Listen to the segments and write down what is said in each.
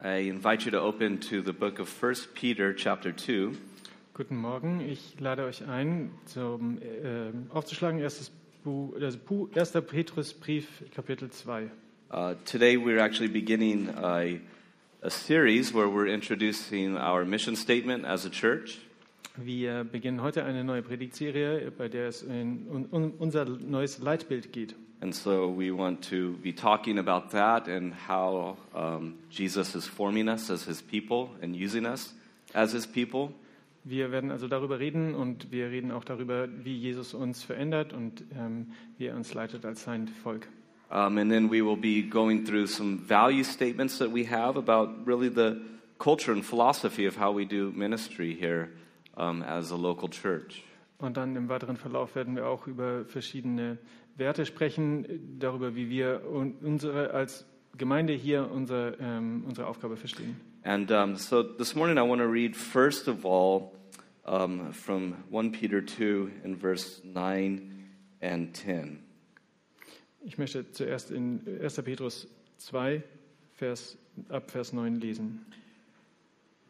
I invite you to open to the book of 1 Peter, chapter 2. Guten Morgen, ich lade euch ein, zum, äh, aufzuschlagen, erstes Bu also Pu- 1. Petrusbrief, Kapitel 2. Uh, today we're actually beginning a, a series where we're introducing our mission statement as a church. Wir beginnen heute eine neue Predigtserie, bei der es un unser neues Leitbild geht. And so we want to be talking about that and how um, Jesus is forming us as his people and using us as his people. Wir werden also darüber reden und wir reden auch darüber, wie Jesus uns verändert und ähm, wie er uns leitet als sein Volk. Um, and then we will be going through some value statements that we have about really the culture and philosophy of how we do ministry here um, as a local church. Und dann im weiteren Verlauf werden wir auch über verschiedene Werte sprechen, darüber, wie wir un unsere als Gemeinde hier unser, ähm, unsere Aufgabe verstehen. And um, so this morning I want to read first of all um, from 1 Peter 2 in verse 9 and 10. Ich möchte zuerst in 1. Petrus 2, Vers, ab Vers 9 lesen.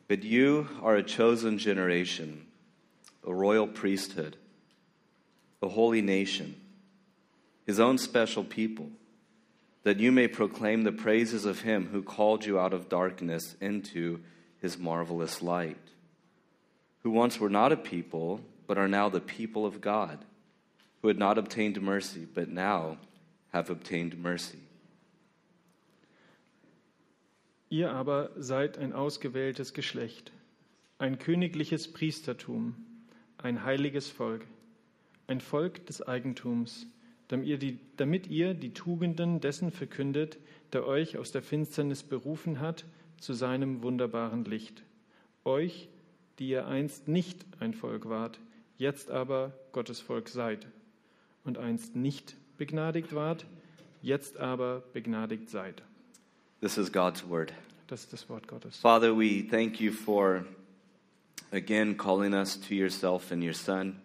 But you are a chosen generation, a royal priesthood, a holy nation, his own special people, that you may proclaim the praises of him who called you out of darkness into his marvelous light, who once were not a people, but are now the people of God, who had not obtained mercy, but now have obtained mercy. Ihr aber seid ein ausgewähltes Geschlecht, ein königliches Priestertum, ein heiliges Volk, ein Volk des Eigentums, damit ihr, die, damit ihr die Tugenden dessen verkündet, der euch aus der Finsternis berufen hat zu seinem wunderbaren Licht. Euch, die ihr einst nicht ein Volk wart, jetzt aber Gottes Volk seid, und einst nicht begnadigt wart, jetzt aber begnadigt seid. This is God's word. Das ist das Wort Gottes. Father, we thank you for again calling us to yourself and your Son.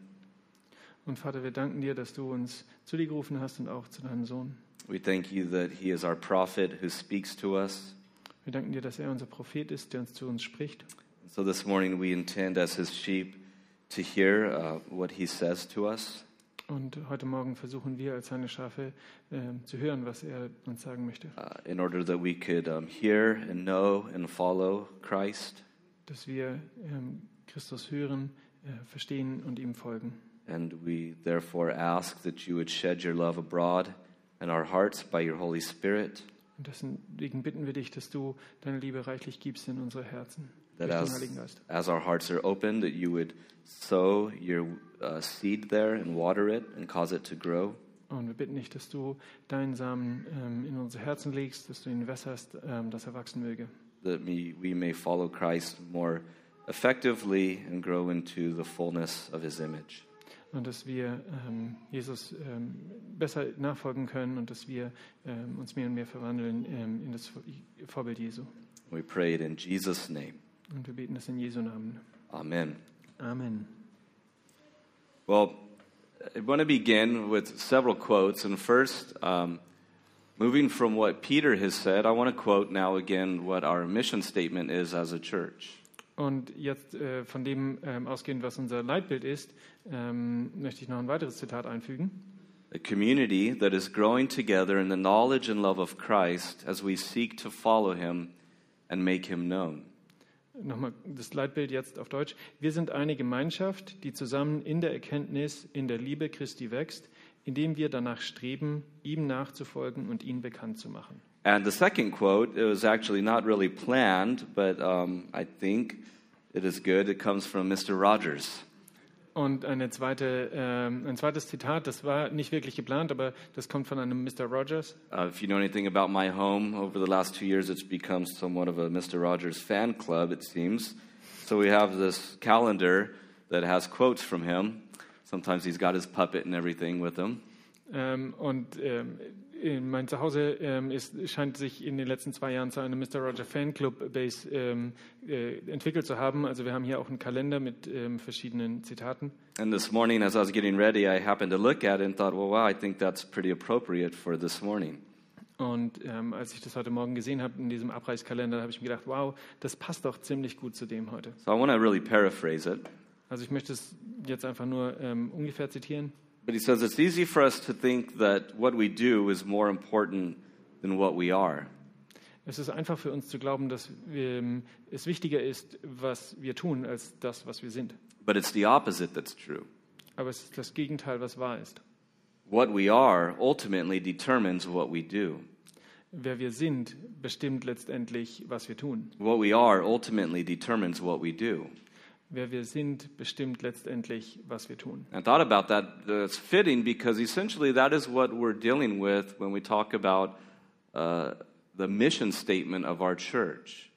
Und Vater, wir danken dir, dass du uns zu dir gerufen hast und auch zu deinem Sohn. We thank you that He is our prophet who speaks to us. Wir danken dir, dass er unser Prophet ist, der uns zu uns spricht. So this morning we intend, as His sheep, to hear uh, what He says to us. Und heute Morgen versuchen wir als seine Schafe äh, zu hören, was er uns sagen möchte. Uh, in order that we could um, hear and know and follow Christ. Dass wir ähm, Christus hören, äh, verstehen und ihm folgen. And we therefore ask that you would shed your love abroad in our hearts by your Holy Spirit. Und deswegen bitten wir dich, dass du deine Liebe reichlich gibst in unsere Herzen. that as, as our hearts are open, that you would sow your uh, seed there and water it and cause it to grow. Und wir bitten dich, dass du deinen Samen ähm, in unsere Herzen legst, dass du ihn wässerst, ähm, dass er wachsen möge. That we, we may follow Christ more effectively and grow into the fullness of his image. Und dass wir ähm, Jesus ähm, besser nachfolgen können und dass wir ähm, uns mehr und mehr verwandeln ähm, in das Vorbild Jesu. We pray it in Jesus' name. Und wir beten das in Jesu Namen. Amen. Amen. Well, I want to begin with several quotes. And first, um, moving from what Peter has said, I want to quote now again what our mission statement is as a church. Und jetzt äh, von dem ähm, ausgehend, was unser Leitbild ist, ähm, möchte ich noch ein weiteres Zitat einfügen. A community that is growing together in the knowledge and love of Christ as we seek to follow him and make him known. Nochmal das Leitbild jetzt auf Deutsch. Wir sind eine Gemeinschaft, die zusammen in der Erkenntnis, in der Liebe Christi wächst, indem wir danach streben, ihm nachzufolgen und ihn bekannt zu machen. And the second quote, it was actually not really planned, but um, I think it is good. It comes from Mr. Rogers. Und eine zweite, ähm, ein zweites Zitat, das war nicht wirklich geplant, aber das kommt von einem Mr. Rogers. Uh, if you know anything about my home, over the last two years, it's become somewhat of a Mr. Rogers fan club, it seems. So we have this calendar that has quotes from him. Sometimes he's got his puppet and everything with him. Ähm, und ähm, in mein Zuhause ähm, ist, scheint sich in den letzten zwei Jahren zu einem Mr. Roger Fanclub Base ähm, äh, entwickelt zu haben. Also wir haben hier auch einen Kalender mit ähm, verschiedenen Zitaten. And this morning, as I was getting ready, I happened to look at it and thought, well, wow, I think that's pretty appropriate for this morning. Und ähm, als ich das heute Morgen gesehen habe in diesem Abreißkalender, habe ich mir gedacht, wow, das passt doch ziemlich gut zu dem heute. So I want to really paraphrase it. Also ich möchte es jetzt einfach nur ähm, ungefähr zitieren. But he says it's easy for us to think that what we do is more important than what we are. Es ist einfach für uns zu glauben, dass wir, ähm, es wichtiger ist, was wir tun, als das, was wir sind. But it's the opposite that's true. Aber es ist das Gegenteil, was wahr ist. What we are ultimately determines what we do. Wer wir sind, bestimmt letztendlich, was wir tun. What we are ultimately determines what we do. Wer wir sind, bestimmt letztendlich, was wir tun. I thought about that. It's fitting because essentially that is what we're dealing with when we talk about uh, the mission statement of our church.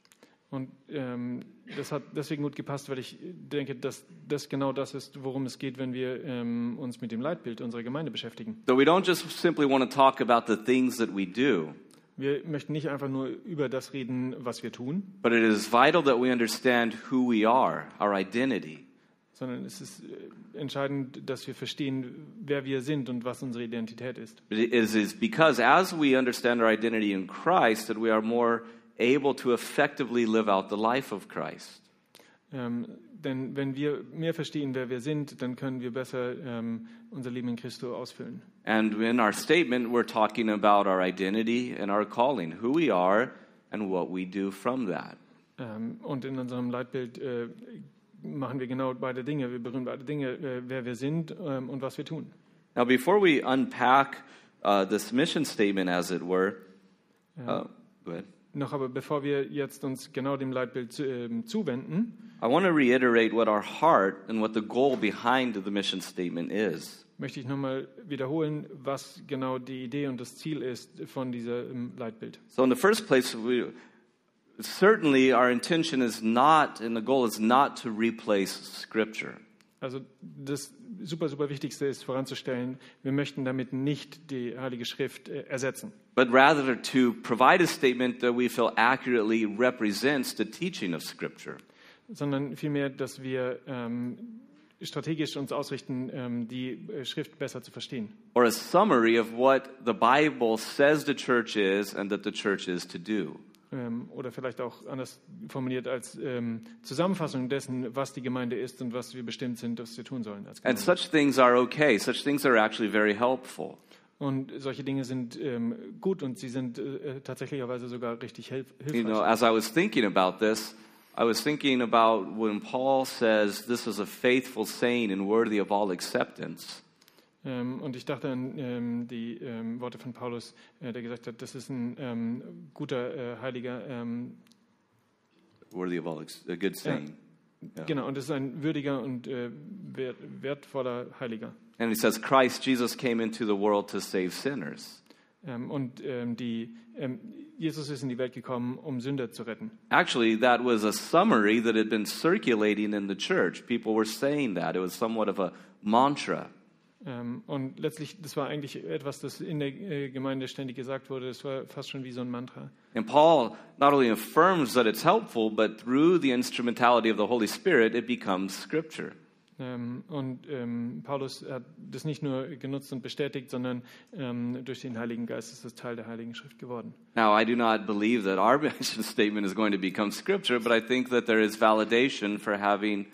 Und ähm, das hat deswegen gut gepasst, weil ich denke, dass das genau das ist, worum es geht, wenn wir ähm, uns mit dem Leitbild unserer Gemeinde beschäftigen. So we don't just simply want to talk about the things that we do, Wir möchten nicht einfach nur über das reden, was wir tun, but it is vital that we understand who we are, our identity. sondern es ist äh, entscheidend, dass wir verstehen, wer wir sind und was unsere Identität ist. It is, is because as we understand our identity in Christ that we are more able to effectively live out the life of Christ. Ähm, denn wenn wir mehr verstehen, wer wir sind, dann können wir besser ähm, unser Leben in Christo ausfüllen. And in our statement, we're talking about our identity and our calling, who we are and what we do from that. Ähm, und in unserem Leitbild äh, machen wir genau beide Dinge. Wir berühren beide Dinge, äh, wer wir sind ähm, und was wir tun. Now, before we unpack uh, this mission statement, as it were, uh, go ahead. Noch aber bevor wir jetzt uns genau dem Leitbild ähm, zuwenden, I want to reiterate what our heart and what the goal behind the mission statement is. möchte ich nochmal wiederholen, was genau die Idee und das Ziel ist von diesem Leitbild. So, in the first place, we, certainly our intention is not, and the goal is not to replace Scripture. Also das super, super Wichtigste ist voranzustellen, wir möchten damit nicht die Heilige Schrift äh, ersetzen, but rather to provide a statement that we feel accurately represents the teaching of Scripture. sondern vielmehr, dass wir ähm, strategisch uns ausrichten, ähm, die äh, Schrift besser zu verstehen. Or a summary of what the Bible says the church is and that the church is to do. Ähm, oder vielleicht auch anders formuliert als ähm, Zusammenfassung dessen, was die Gemeinde ist und was wir bestimmt sind, was wir tun sollen And such things are okay. Such things are actually very helpful. Und solche Dinge sind ähm, gut und sie sind äh, tatsächlicherweise sogar richtig hilf You hilfreich. know, as I was thinking about this, I was thinking about when Paul says this is a faithful saying and worthy of all acceptance. Ähm, und ich dachte an ähm, die ähm, Worte von Paulus, äh, der gesagt hat, das ist ein guter, äh, heiliger, Worthy of all, a good saying. Yeah. genau, und das ist ein würdiger und äh, wert, wertvoller Heiliger. And he says, Christ Jesus came into the world to save sinners. Und die, Jesus ist in die Welt gekommen, um Sünder zu retten. Actually, that was a summary that had been circulating in the church. People were saying that. It was somewhat of a mantra. Ähm, und letztlich, das war eigentlich etwas, das in der äh, Gemeinde ständig gesagt wurde. Das war fast schon wie so ein Mantra. And Paul not only affirms that it's helpful, but through the instrumentality of the Holy Spirit, it becomes scripture. Ähm, und ähm, Paulus hat das nicht nur genutzt und bestätigt, sondern ähm, durch den Heiligen Geist ist es Teil der Heiligen Schrift geworden. Now, I do not believe that our mission statement is going to become scripture, but I think that there is validation for having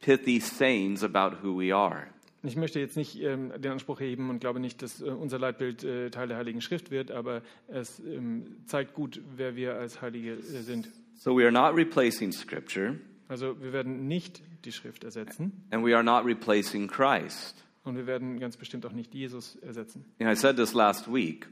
pithy sayings about who we are. Ich möchte jetzt nicht ähm, den Anspruch heben und glaube nicht, dass äh, unser Leitbild äh, Teil der Heiligen Schrift wird, aber es ähm, zeigt gut, wer wir als Heilige äh, sind. So we are not replacing scripture, Also wir werden nicht die Schrift ersetzen and we are not replacing Christ. und wir werden ganz bestimmt auch nicht Jesus ersetzen. And I said this last week.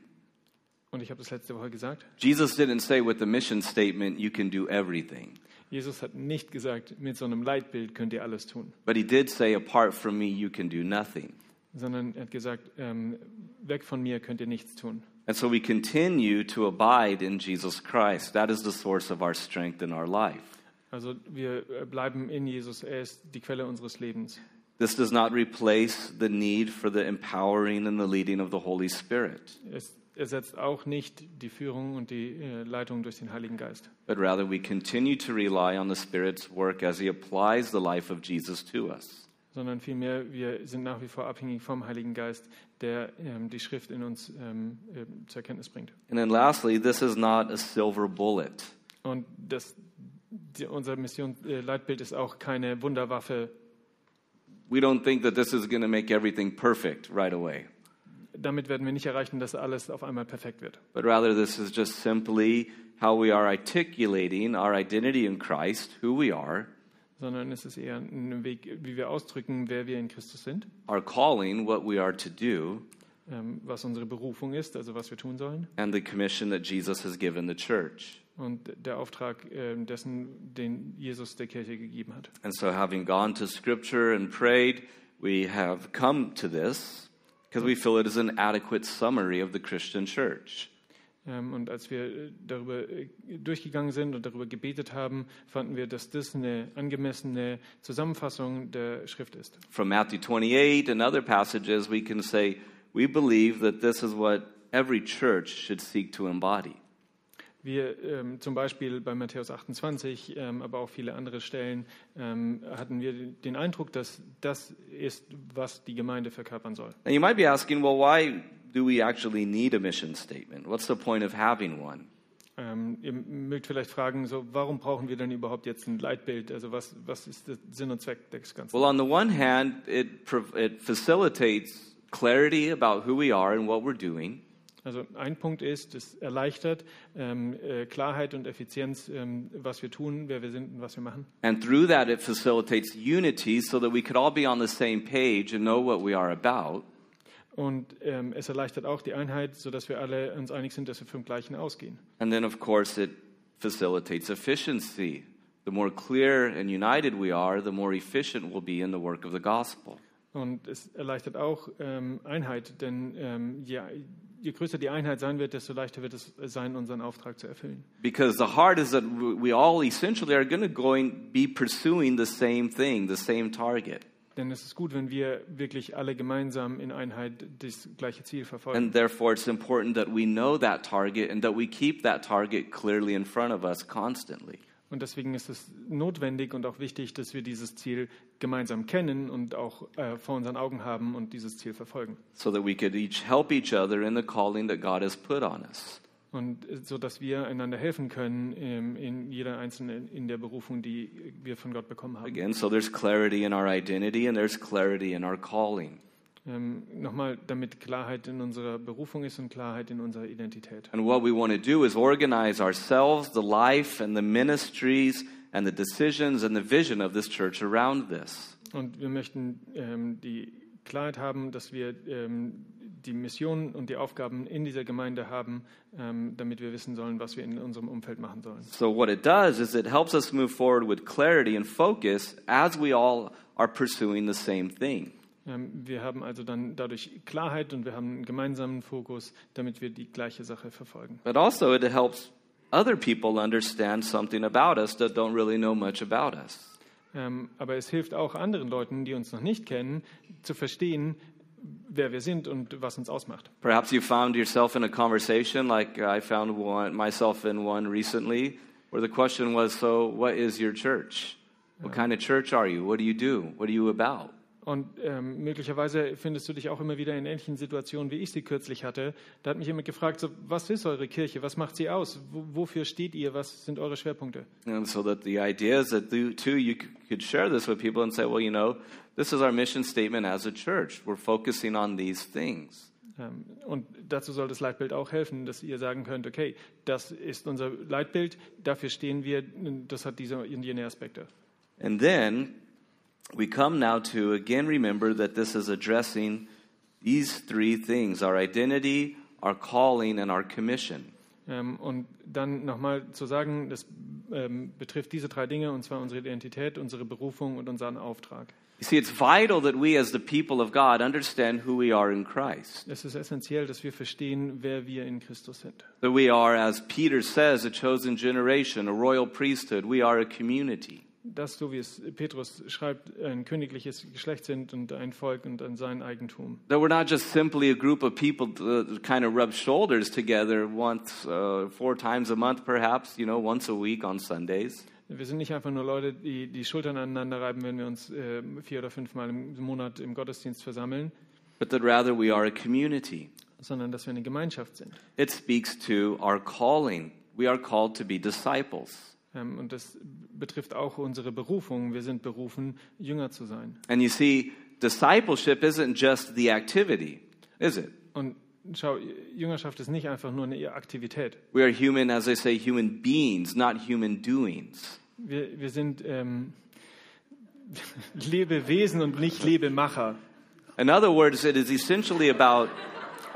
Und ich habe das letzte Woche gesagt. Jesus didn't say with the mission statement, you can do everything. Jesus hat nicht gesagt, mit so einem Leitbild könnt ihr alles tun, But he did say, apart from me, you can do nothing. sondern er hat gesagt, ähm, weg von mir könnt ihr nichts tun. And so we continue to abide in Jesus Christ. That is the source of our strength in our life. Also wir äh, bleiben in Jesus, er ist die Quelle unseres Lebens. This does not replace the need for the empowering and the leading of the Holy Spirit, Es ersetzt auch nicht die Führung und die äh, Leitung durch den Heiligen Geist, but rather we continue to rely on the Spirit's work as he applies the life of Jesus to us. sondern vielmehr wir sind nach wie vor abhängig vom Heiligen Geist, der ähm, die Schrift in uns ähm, äh, zur Kenntnis bringt. And then lastly, this is not a silver bullet. Und das, die, unser Missionsleitbild ist auch keine Wunderwaffe. We don't think that this is going to make everything perfect right away, Damit werden wir nicht erreichen, dass alles auf einmal perfekt wird. but rather this is just simply how we are articulating our identity in Christ, who we are, sondern es ist eher ein Weg, wie wir ausdrücken, wer wir in Christus sind, our calling, what we are to do, ähm, was unsere Berufung ist, also was wir tun sollen, and the commission that Jesus has given the church. und der Auftrag ähm, dessen, den Jesus der Kirche gegeben hat. And so, having gone to Scripture and prayed, we have come to this because we feel it is an adequate summary of the Christian church. Ähm, Und als wir äh, darüber äh, durchgegangen sind und darüber gebetet haben, fanden wir, dass das eine angemessene Zusammenfassung der Schrift ist. From Matthew 28 and other passages, we can say we believe that this is what every church should seek to embody. Wir ähm, zum Beispiel bei Matthäus 28, ähm, aber auch viele andere Stellen, ähm, hatten wir den Eindruck, dass das ist, was die Gemeinde verkörpern soll. Now, you might be asking, well, why do we actually need a mission statement? What's the point of having one? Ähm, ihr mögt vielleicht fragen, so, warum brauchen wir denn überhaupt jetzt ein Leitbild? Also was, was ist der Sinn und Zweck des Ganzen? Well, on the one hand, it, it facilitates clarity about who we are and what we're doing. Also ein Punkt ist, es erleichtert ähm, äh, Klarheit und Effizienz, ähm, was wir tun, wer wir sind und was wir machen. And through that, it facilitates unity so that we could all be on the same page and know what we are about. Und ähm, es erleichtert auch die Einheit, sodass wir alle uns einig sind, dass wir vom Gleichen ausgehen. And then, of course, it facilitates efficiency. The more clear and united we are, the more efficient we'll be in the work of the gospel. Und es erleichtert auch ähm, Einheit, denn ähm, je, je größer die Einheit sein wird, desto leichter wird es sein, unseren Auftrag zu erfüllen. Because the heart is that we all essentially are going to going be pursuing the same thing, the same target. Denn es ist gut, wenn wir wirklich alle gemeinsam in Einheit das gleiche Ziel verfolgen. And therefore, it's important that we know that target and that we keep that target clearly in front of us constantly. Und deswegen ist es notwendig und auch wichtig, dass wir dieses Ziel gemeinsam kennen und auch äh, vor unseren Augen haben und dieses Ziel verfolgen. so that we could each help each other in the calling that God has put on us. Und äh, so, dass wir einander helfen können ähm, in jeder einzelnen in der Berufung, die wir von Gott bekommen haben. Again, so there's clarity in our identity and there's clarity in our calling. Ähm, Nochmal, damit Klarheit in unserer Berufung ist und Klarheit in unserer Identität. And what we want to do is organize ourselves, the life and the ministries and the decisions and the vision of this church around this. Und wir möchten ähm, die Klarheit haben, dass wir ähm, die Mission und die Aufgaben in dieser Gemeinde haben, ähm, damit wir wissen sollen, was wir in unserem Umfeld machen sollen. So what it does is it helps us move forward with clarity and focus as we all are pursuing the same thing. Ähm, wir haben also dann dadurch Klarheit und wir haben einen gemeinsamen Fokus, damit wir die gleiche Sache verfolgen. But also it helps other people understand something about us that don't really know much about us. Ähm, aber es hilft auch anderen Leuten, die uns noch nicht kennen, zu verstehen, wer wir sind und was uns ausmacht. Perhaps you found yourself in a conversation like I found one, myself in one recently, where the question was So, what is your church? What kind of church are you? What do you do? What are you about? Und ähm, möglicherweise findest du dich auch immer wieder in ähnlichen Situationen, wie ich sie kürzlich hatte. Da hat mich jemand gefragt, so, was ist eure Kirche? Was macht sie aus? Wo, wofür steht ihr? Was sind eure Schwerpunkte? And so that the idea is that too you could share this with people and say, well, you know, this is our mission statement as a church. We're focusing on these things. Ähm, und dazu soll das Leitbild auch helfen, dass ihr sagen könnt, okay, das ist unser Leitbild, dafür stehen wir, das hat diese und jene Aspekte. And then we come now to again remember that this is addressing these three things our identity, our calling, and our commission. Ähm, und dann nochmal zu sagen, das ähm, betrifft diese drei Dinge, und zwar unsere Identität, unsere Berufung und unseren Auftrag. You see, it's vital that we, as the people of God, understand who we are in Christ. Es ist essentiell, dass wir verstehen, wer wir in Christus sind. That we are, as Peter says, a chosen generation, a royal priesthood. We are a community. Dass, so wie es Petrus schreibt, ein königliches Geschlecht sind und ein Volk und ein sein Eigentum. That we're not just simply a group of people to kind of rub shoulders together once, uh, four times a month, perhaps, you know, once a week on Sundays. Wir sind nicht einfach nur Leute, die die Schultern aneinander reiben, wenn wir uns äh, vier oder fünfmal im Monat im Gottesdienst versammeln, but that rather we are a community. sondern dass wir eine Gemeinschaft sind. It speaks to our calling. We are called to be disciples. Ähm, und das betrifft auch unsere Berufung. Wir sind berufen, Jünger zu sein. And you see, discipleship isn't just the activity, is it? Und schau, Jüngerschaft ist nicht einfach nur eine Aktivität. We are human, as I say, human beings, not human doings. Wir, wir sind ähm, Lebewesen und nicht Lebemacher. In other words, it is essentially about,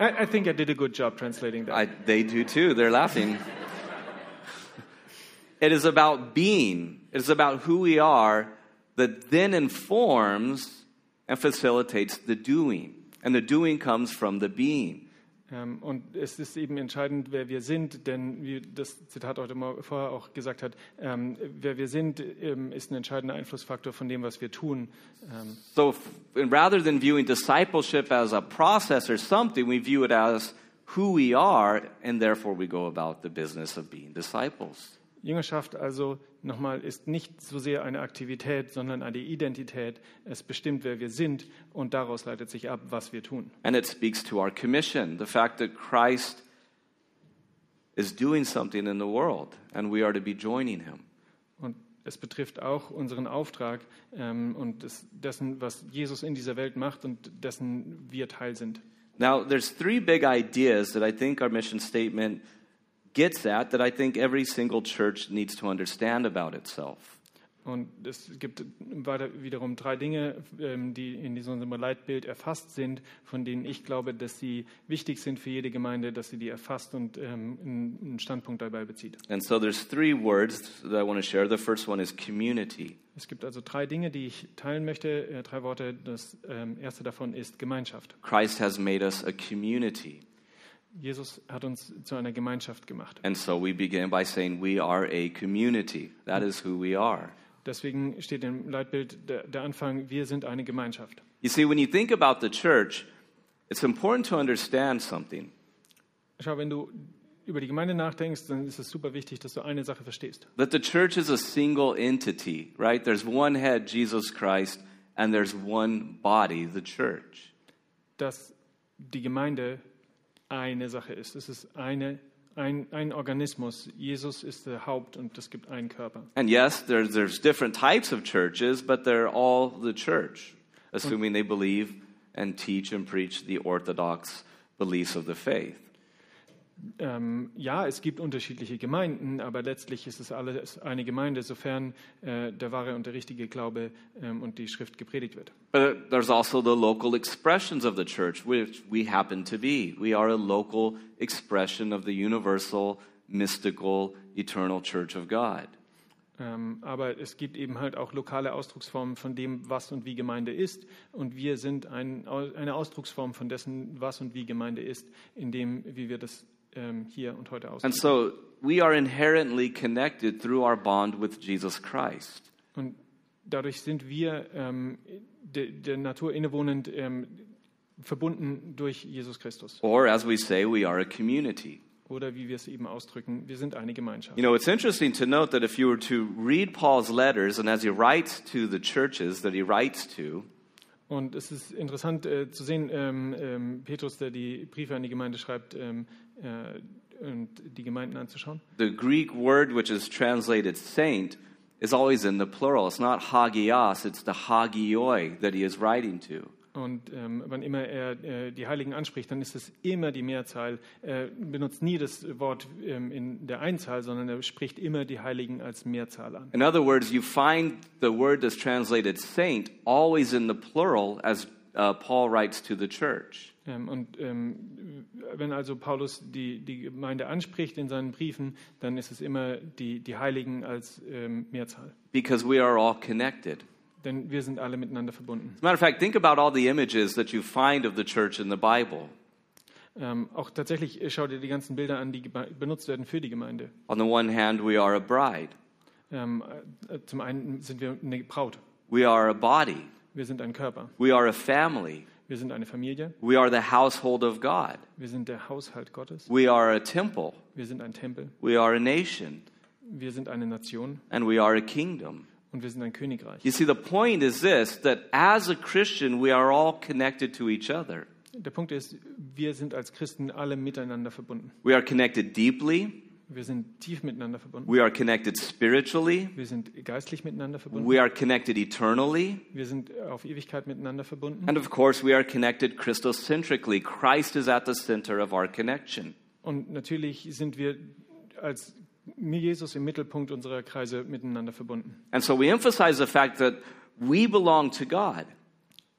I, I think I did a good job translating that. I, they do too, they're laughing. It is about being, it is about who we are that then informs and facilitates the doing. And the doing comes from the being. Ähm, und es ist eben entscheidend, wer wir sind, denn wie das Zitat heute mal vorher auch gesagt hat, ähm, wer wir sind, ähm, ist ein entscheidender Einflussfaktor von dem, was wir tun. Ähm. So rather than viewing discipleship as a process or something, we view it as who we are, and therefore we go about the business of being disciples. Jüngerschaft also nochmal ist nicht so sehr eine Aktivität, sondern eine Identität. Es bestimmt, wer wir sind und daraus leitet sich ab, was wir tun. And it speaks to our commission, the fact that Christ is doing something in the world, and we are to be joining him. Und es betrifft auch unseren Auftrag ähm, und des, dessen, was Jesus in dieser Welt macht und dessen wir Teil sind. Now, there's three big ideas that I think our mission statement gets at that I think every single church needs to understand about itself. Und es gibt weiter wiederum drei Dinge, ähm, die in diesem Leitbild erfasst sind, von denen ich glaube, dass sie wichtig sind für jede Gemeinde, dass sie die erfasst und ähm, einen Standpunkt dabei bezieht. And so there's three words that I want to share. The first one is community. Es gibt also drei Dinge, die ich teilen möchte, äh, drei Worte. Das ähm, erste davon ist Gemeinschaft. Christ has made us a community. Jesus hat uns zu einer Gemeinschaft gemacht. And so we begin by saying we are a community. That is who we are. Deswegen steht im Leitbild der, der Anfang, wir sind eine Gemeinschaft. You see, when you think about the church, it's important to understand something. Schau, wenn du über die Gemeinde nachdenkst, dann ist es super wichtig, dass du eine Sache verstehst. That the church is a single entity, right? There's one head, Jesus Christ, and there's one body, the church. dass die Gemeinde eine Sache ist. Es ist eine, ein, ein Organismus. Jesus ist der Haupt und es gibt einen Körper. And yes, there's, there's different types of churches, but they're all the church, assuming they believe and teach and preach the orthodox beliefs of the faith. Ähm, ja, es gibt unterschiedliche Gemeinden, aber letztlich ist es alles eine Gemeinde, sofern äh, der wahre und der richtige Glaube ähm, und die Schrift gepredigt wird. But there's also the local expressions of the church, which we happen to be. We are a local expression of the universal, mystical, eternal church of God. Ähm, aber es gibt eben halt auch lokale Ausdrucksformen von dem, was und wie Gemeinde ist. Und wir sind ein, eine Ausdrucksform von dessen, was und wie Gemeinde ist, in dem, wie wir das ähm, hier und heute And ausdrücken. so we are inherently connected through our bond with Jesus Christ. Und dadurch sind wir ähm, de, der Natur innewohnend ähm, verbunden durch Jesus Christus. Or, as we say, we are a community. Oder wie wir es eben ausdrücken, wir sind eine Gemeinschaft. You know, it's interesting to note that if you were to read Paul's letters, and as he writes to the churches that he writes to, Und es ist interessant äh, zu sehen, ähm, ähm, Petrus, der die Briefe an die Gemeinde schreibt, ähm, äh, und die Gemeinden anzuschauen. the Greek word which is translated saint is always in the plural. It's not hagios, it's the hagioi that he is writing to. Und ähm, wann immer er äh, die Heiligen anspricht, dann ist es immer die Mehrzahl. Er benutzt nie das Wort ähm, in der Einzahl, sondern er spricht immer die Heiligen als Mehrzahl an. In other words, you find the word that's translated saint always in the plural as uh, Paul writes to the church. Ähm, und ähm, wenn also Paulus die, die Gemeinde anspricht in seinen Briefen, dann ist es immer die, die Heiligen als ähm, Mehrzahl. Because we are all connected. Denn wir sind alle miteinander verbunden. As a matter of fact, think about all the images that you find of the church in the Bible. Ähm, auch tatsächlich äh, schau dir die ganzen Bilder an, die benutzt werden für die Gemeinde. On the one hand, we are a bride, Ähm, äh, zum einen sind wir eine Braut, we are a body, wir sind ein Körper, we are a family, wir sind eine Familie, we are the household of God, wir sind der Haushalt Gottes, we are a temple, wir sind ein Tempel, we are a nation. Wir sind eine Nation and we are a kingdom. und wir sind ein Königreich. You see, the point is this that as a Christian, we are all connected to each other. Der Punkt ist, wir sind als Christen alle miteinander verbunden. We are connected deeply, Wir sind tief miteinander verbunden. we are connected spiritually, Wir sind geistlich miteinander verbunden. we are connected eternally, Wir sind auf Ewigkeit miteinander verbunden. and of course, we are connected Christocentrically. Christ is at the center of our connection. Und natürlich sind wir als Jesus im Mittelpunkt unserer Kreise miteinander verbunden. And so we emphasize the fact that we belong to God.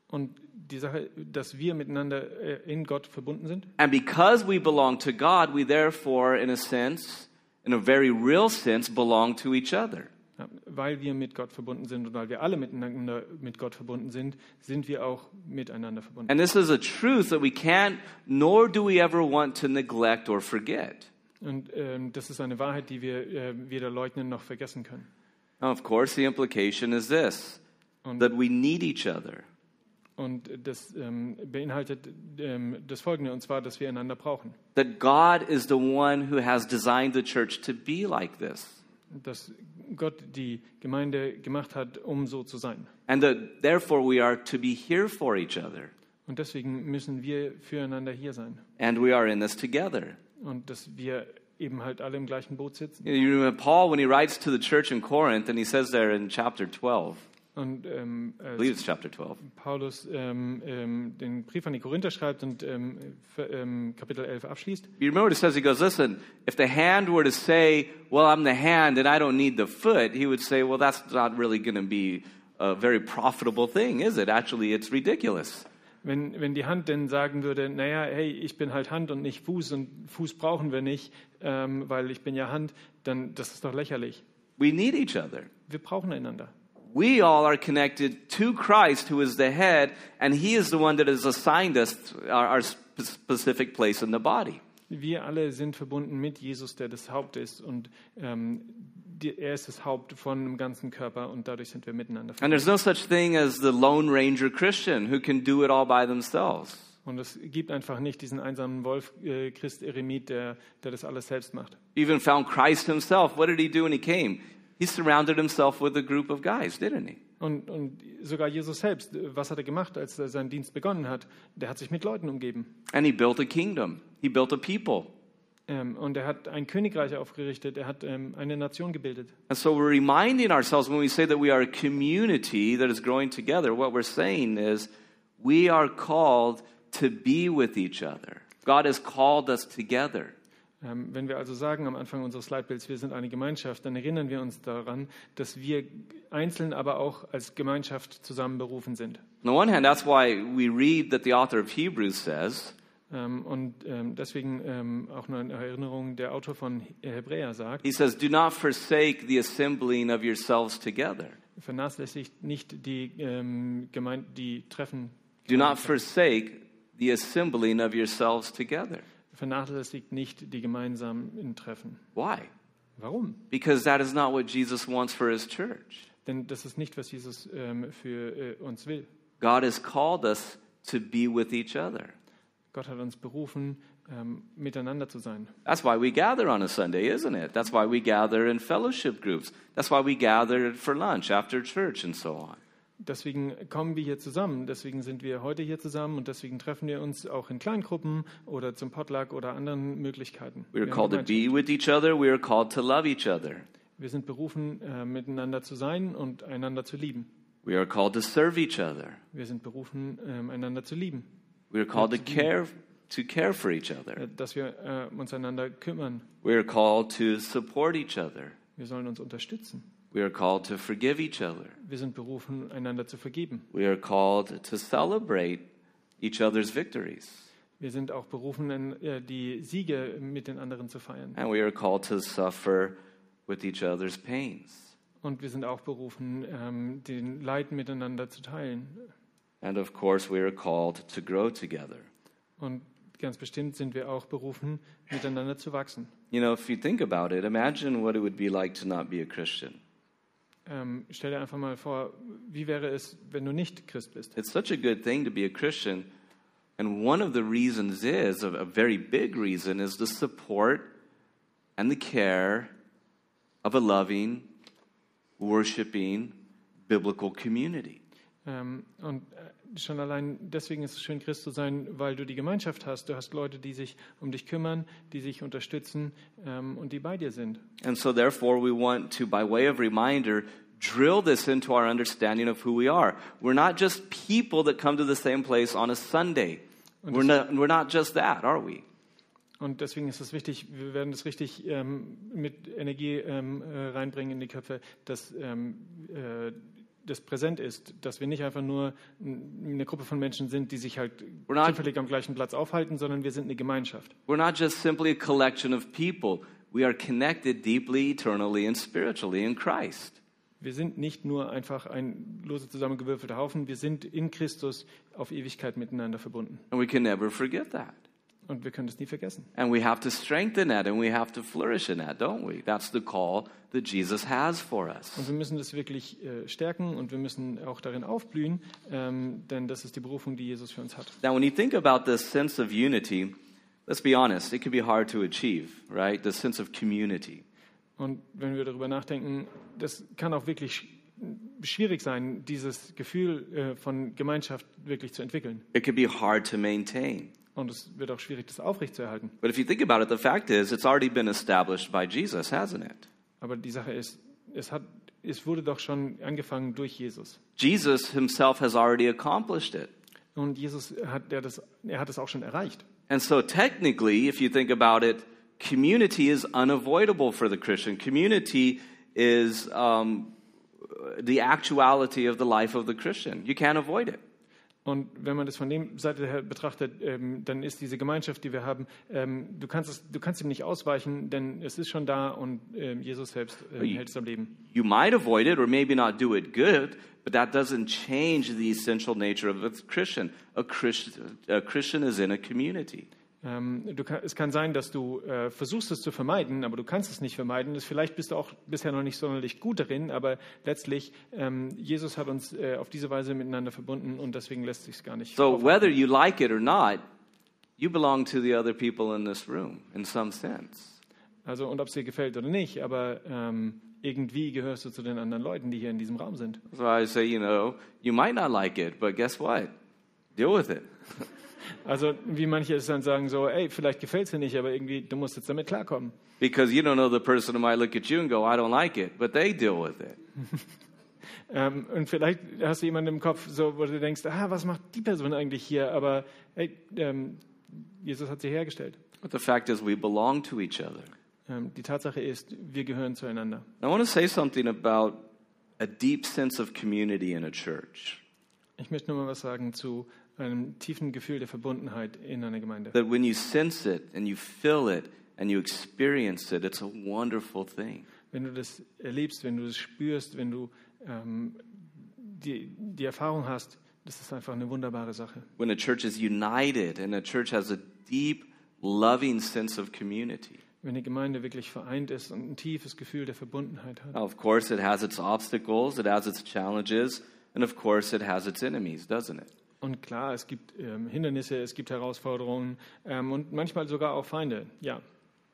Und die Sache, dass wir miteinander äh, in Gott verbunden sind. And because we belong to God, we therefore, in a sense, in a very real sense, belong to each other. Weil wir mit Gott verbunden sind und weil wir alle miteinander mit Gott verbunden sind, sind wir auch miteinander verbunden. And this is a truth that we can't, nor do we ever want to neglect or forget. Und ähm, das ist eine Wahrheit, die wir äh, weder leugnen noch vergessen können. Now, of course, the implication is this Und, that we need each other. Und das ähm, beinhaltet ähm, das Folgende, und zwar, dass wir einander brauchen. That God is the one who has designed the church to be like this. Dass Gott die Gemeinde gemacht hat, um so zu sein. And that therefore we are to be here for each other. Und deswegen müssen wir füreinander hier sein. And we are in this together. Und dass wir eben halt alle im gleichen Boot sitzen. You know, Paul when he writes to the church in Corinth, and he says there in chapter 12, Und ähm, 12, Paulus ähm, ähm, den Brief an die Korinther schreibt und ähm, ähm, Kapitel 11 abschließt, You remember it says? He goes, Listen, if the hand were to say, Well, I'm the hand and I don't need the foot, he would say, Well, that's not really going to be a very profitable thing, is it? Actually, it's ridiculous. wenn, wenn die Hand denn sagen würde, naja, hey, ich bin halt Hand und nicht Fuß und Fuß brauchen wir nicht, ähm, weil ich bin ja Hand, dann das ist doch lächerlich. We need each other. Wir brauchen einander. We all are connected to Christ, who is the head, and he is the one that has assigned us our, our sp- specific place in the body. Wir alle sind verbunden mit Jesus, der das Haupt ist und ähm, die, er ist das Haupt von dem ganzen Körper und dadurch sind wir miteinander And there's no such thing as the Lone Ranger Christian who can do it all by themselves. Und es gibt einfach nicht diesen einsamen Wolf, äh, Christ Eremit, der, der das alles selbst macht. Even found Christ himself. What did he do when he came? He surrounded himself with a group of guys, didn't he? Und, und sogar Jesus selbst, was hat er gemacht, als er seinen Dienst begonnen hat? Der hat sich mit Leuten umgeben. And he built a kingdom. He built a people. Ähm, und er hat ein Königreich aufgerichtet, er hat ähm, eine Nation gebildet. And so we're reminding ourselves when we say that we are a community that is growing together, what we're saying is we are called to be with each other. God has called us together. Ähm, wenn wir also sagen am Anfang unseres Leitbilds, wir sind eine Gemeinschaft, dann erinnern wir uns daran, dass wir einzeln, aber auch als Gemeinschaft zusammen berufen sind. On the one hand, that's why we read that the author of Hebrews says, Ähm, und ähm, deswegen auch nur in Erinnerung, der Autor von Hebräer sagt, he says, Do not forsake the assembling of yourselves together. vernachlässigt nicht die, ähm, die Treffen, Do not forsake the assembling of yourselves together. Vernachlässigt nicht die gemeinsamen Treffen. Why? Warum? Because that is not what Jesus wants for his church. Denn das ist nicht, was Jesus ähm, für äh, uns will. God has called us to be with each other. Gott hat uns berufen, ähm, miteinander zu sein. That's why we gather on a Sunday, isn't it? That's why we gather in fellowship groups. That's why we gather for lunch after church and so on. Deswegen kommen wir hier zusammen. Deswegen sind wir heute hier zusammen und deswegen treffen wir uns auch in Kleingruppen oder zum Potluck oder anderen Möglichkeiten. We are Wir, called to be with each other. We are called to love each other. wir sind berufen, äh, miteinander zu sein und einander zu lieben. We are called to serve each other. Wir sind berufen, ähm, einander zu lieben. We are called to care to care for each other. Äh, Dass wir äh, uns einander kümmern. We are called to support each other. Wir sollen uns unterstützen. We are called to forgive each other. Wir sind berufen, einander zu vergeben. We are called to celebrate each other's victories. Wir sind auch berufen, äh, die Siege mit den anderen zu feiern. And we are called to suffer with each other's pains. Und wir sind auch berufen, ähm, den Leid miteinander zu teilen. And of course, we are called to grow together. Und ganz bestimmt sind wir auch berufen, miteinander zu wachsen. You know, if you think about it, imagine what it would be like to not be a Christian. Ähm, stell dir einfach mal vor, wie wäre es, wenn du nicht Christ bist? It's such a good thing to be a Christian. And one of the reasons is, a, very big reason, is the support and the care of a loving, worshiping, biblical community. Ähm, und äh, schon allein deswegen ist es schön, Christ zu sein, weil du die Gemeinschaft hast. Du hast Leute, die sich um dich kümmern, die sich unterstützen ähm, und die bei dir sind. And so, therefore, we want to, by way of reminder, drill this into our understanding of who we are. We're not just people that come to the same place on a Sunday. We're not, we're not just that, are we? Und deswegen ist es wichtig, wir werden das richtig ähm, mit Energie ähm, äh, reinbringen in die Köpfe, dass ähm, äh, das präsent ist, dass wir nicht einfach nur eine Gruppe von Menschen sind, die sich halt We're not- zufällig am gleichen Platz aufhalten, sondern wir sind eine Gemeinschaft. We're not just simply a collection of people. We are connected deeply, eternally, and spiritually in Christ. Wir sind nicht nur einfach ein lose zusammengewürfelter Haufen, wir sind in Christus auf Ewigkeit miteinander verbunden. And we can never forget that. Und wir können das nie vergessen. And we have to strengthen that and we have to flourish in that, don't we? That's the call that Jesus has for us. Und wir müssen das wirklich äh, stärken und wir müssen auch darin aufblühen, ähm, denn das ist die Berufung, die Jesus für uns hat. Now, when you think about this sense of unity, let's be honest, it can be hard to achieve, right? The sense of community. Und wenn wir darüber nachdenken, das kann auch wirklich sch- schwierig sein, dieses Gefühl äh, von Gemeinschaft wirklich zu entwickeln. It can be hard to maintain. Und es wird auch schwierig, das aufrechtzuerhalten. But if you think about it, the fact is, it's already been established by Jesus, hasn't it? Aber die Sache ist, es, hat, es wurde doch schon angefangen durch Jesus. Jesus himself has already accomplished it. Und Jesus hat, der das, er hat es auch schon erreicht. And so, technically, if you think about it, community is unavoidable for the Christian. Community is um, the actuality of the life of the Christian. You can't avoid it. Und wenn man das von dem Seite her betrachtet, ähm, dann ist diese Gemeinschaft, die wir haben, ähm, du, kannst es, du kannst ihm nicht ausweichen, denn es ist schon da und ähm, Jesus selbst ähm, Ui. hält es am Leben. You might avoid it or maybe not do it good, but that doesn't change the essential nature of a Christian. A Christian, a Christian is in a community. Ähm, du es kann sein, dass du äh, versuchst es zu vermeiden, aber du kannst es nicht vermeiden. Das, vielleicht bist du auch bisher noch nicht sonderlich gut darin, aber letztlich, ähm, Jesus hat uns äh, auf diese Weise miteinander verbunden und deswegen lässt sich es gar nicht. So, aufhalten. whether you like it or not, you belong to the other people in this room in some sense. Also, und ob es dir gefällt oder nicht, aber ähm, irgendwie gehörst du zu den anderen Leuten, die hier in diesem Raum sind. So I say, you know, you might not like it, but guess what? Deal with it. Also, wie manche es dann sagen, so, ey, vielleicht gefällt es dir nicht, aber irgendwie, du musst jetzt damit klarkommen. Because you don't know the person who might look at you and go, I don't like it, but they deal with it. Ähm, und vielleicht hast du jemanden im Kopf, so, wo du denkst, ah, was macht die Person eigentlich hier? Aber hey, ähm, Jesus hat sie hergestellt. But the fact is, we belong to each other. Ähm, die Tatsache ist, wir gehören zueinander. I want to say something about a deep sense of community in a church. Ich möchte nur mal was sagen zu einem tiefen Gefühl der Verbundenheit in einer Gemeinde. That when you sense it and you feel it and you experience it, it's a wonderful thing. Wenn du das erlebst, wenn du das spürst, wenn du ähm, die, die Erfahrung hast, das ist einfach eine wunderbare Sache. When a church is united and a church has a deep, loving sense of community. Wenn die Gemeinde wirklich vereint ist und ein tiefes Gefühl der Verbundenheit hat. Of course, it has its obstacles, it has its challenges, and of course, it has its enemies, doesn't it? Und klar, es gibt ähm, Hindernisse, es gibt Herausforderungen ähm, und manchmal sogar auch Feinde. Ja,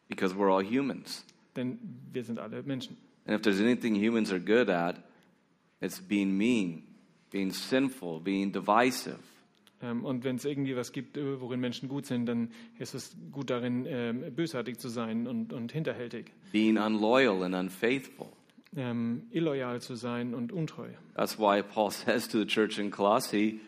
Because we're all humans. denn wir sind alle Menschen. And if there's anything humans are good at, it's being mean, being sinful, being divisive. Ähm, und wenn es irgendwie was gibt, äh, worin Menschen gut sind, dann ist es gut darin, ähm, bösartig zu sein und, und hinterhältig, being unloyal and unfaithful. ähm, illoyal zu sein und untreu. That's why Paul says to the church in Colossae,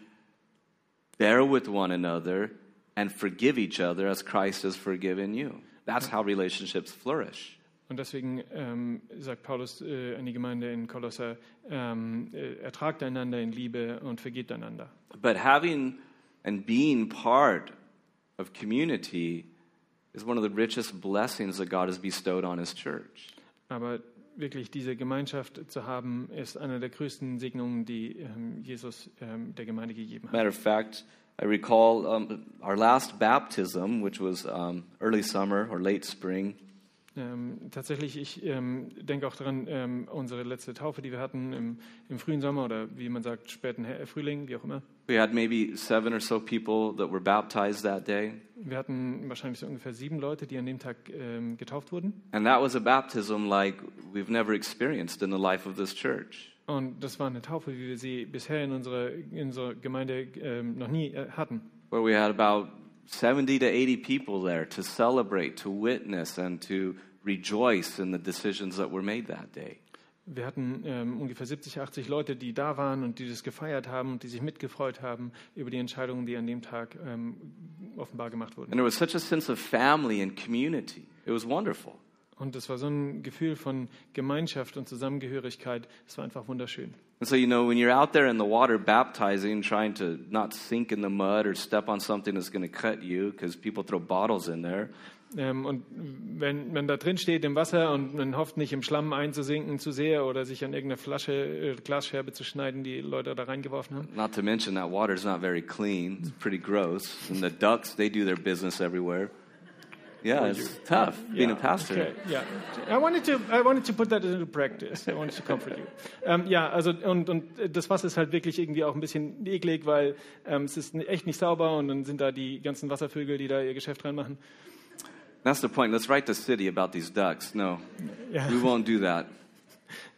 bear with one another and forgive each other as Christ has forgiven you. That's how relationships flourish. Und deswegen ähm, sagt Paulus äh, an die Gemeinde in Kolosser, ähm, äh, ertragt einander in Liebe und vergebt einander. But having and being part of community is one of the richest blessings that God has bestowed on his church. Aber wirklich diese Gemeinschaft zu haben, ist eine der größten Segnungen, die ähm, Jesus ähm, der Gemeinde gegeben hat. Matter of fact, I recall um, our last baptism, which was um, early summer or late spring. Ähm, tatsächlich, ich ähm, denke auch daran, ähm, unsere letzte Taufe, die wir hatten im, im frühen Sommer oder wie man sagt, späten Her- Frühling, wie auch immer. We had maybe seven or so people that were baptized that day. Wir hatten wahrscheinlich so ungefähr sieben Leute, die an dem Tag ähm, getauft wurden. And that was a baptism like we've never experienced in the life of this church. Und das war eine Taufe, wie wir sie bisher in unserer, in unserer Gemeinde ähm, noch nie äh, hatten. where we had about 70 to 80 people there to celebrate, to witness, and to rejoice in the decisions that were made that day. Wir hatten ähm, ungefähr 70, 80 Leute, die da waren und die das gefeiert haben und die sich mitgefreut haben über die Entscheidungen, die an dem Tag ähm, offenbar gemacht wurden. And there was such a sense of family and community. It was wonderful. Und es war so ein Gefühl von Gemeinschaft und Zusammengehörigkeit. Es war einfach wunderschön. And so, you know, when you're out there in the water baptizing, trying to not sink in the mud or step on something that's going to cut you because people throw bottles in there, Ähm, und wenn man da drin steht im Wasser und man hofft nicht im Schlamm einzusinken zu sehr oder sich an irgendeine Flasche, äh, Glasscherbe zu schneiden, die Leute da reingeworfen haben. not to mention that water is not very clean, it's pretty gross. And the ducks, they do their business everywhere. Yeah, it's tough being a pastor. Okay, ja. I wanted to, I wanted to put that into practice. I wanted to comfort you. Ähm, ja, also und, und das Wasser ist halt wirklich irgendwie auch ein bisschen eklig, weil ähm, es ist echt nicht sauber und dann sind da die ganzen Wasservögel, die da ihr Geschäft reinmachen. That's the point. Let's write the city about these ducks. No, Ja. we won't do that.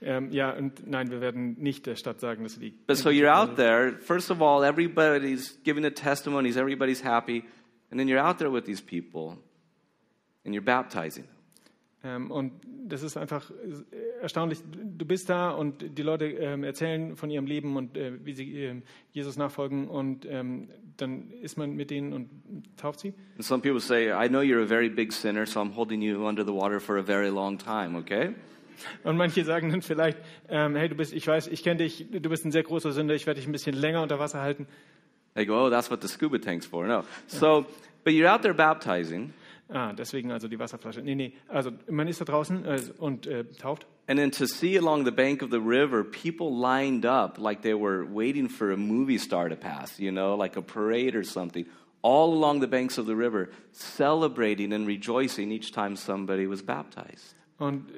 Ähm, ja, und nein, wir werden nicht der Stadt sagen, dass die. But so you're out there. First of all, everybody's giving the testimonies, everybody's happy. And then you're out there with these people and you're baptizing. Ähm, und das ist einfach äh, erstaunlich. Du bist da und die Leute ähm, erzählen von ihrem Leben und äh, wie sie ähm, Jesus nachfolgen und ähm, dann ist man mit denen und tauft sie. And some people say, I know you're a very big sinner, so I'm holding you under the water for a very long time, okay? Und manche sagen dann vielleicht, ähm, hey, du bist, ich weiß, ich kenne dich, du bist ein sehr großer Sünder, ich werde dich ein bisschen länger unter Wasser halten. They go, oh, that's what the scuba tank's for. No. So, but you're out there baptizing. Ah, deswegen also die Wasserflasche. Nee, nee, also man ist da draußen äh, und äh, tauft. And then to see along the bank of the river people lined up like they were waiting for a movie star to pass, you know, like a parade or something, all along the banks of the river, celebrating and rejoicing each time somebody was baptized. Und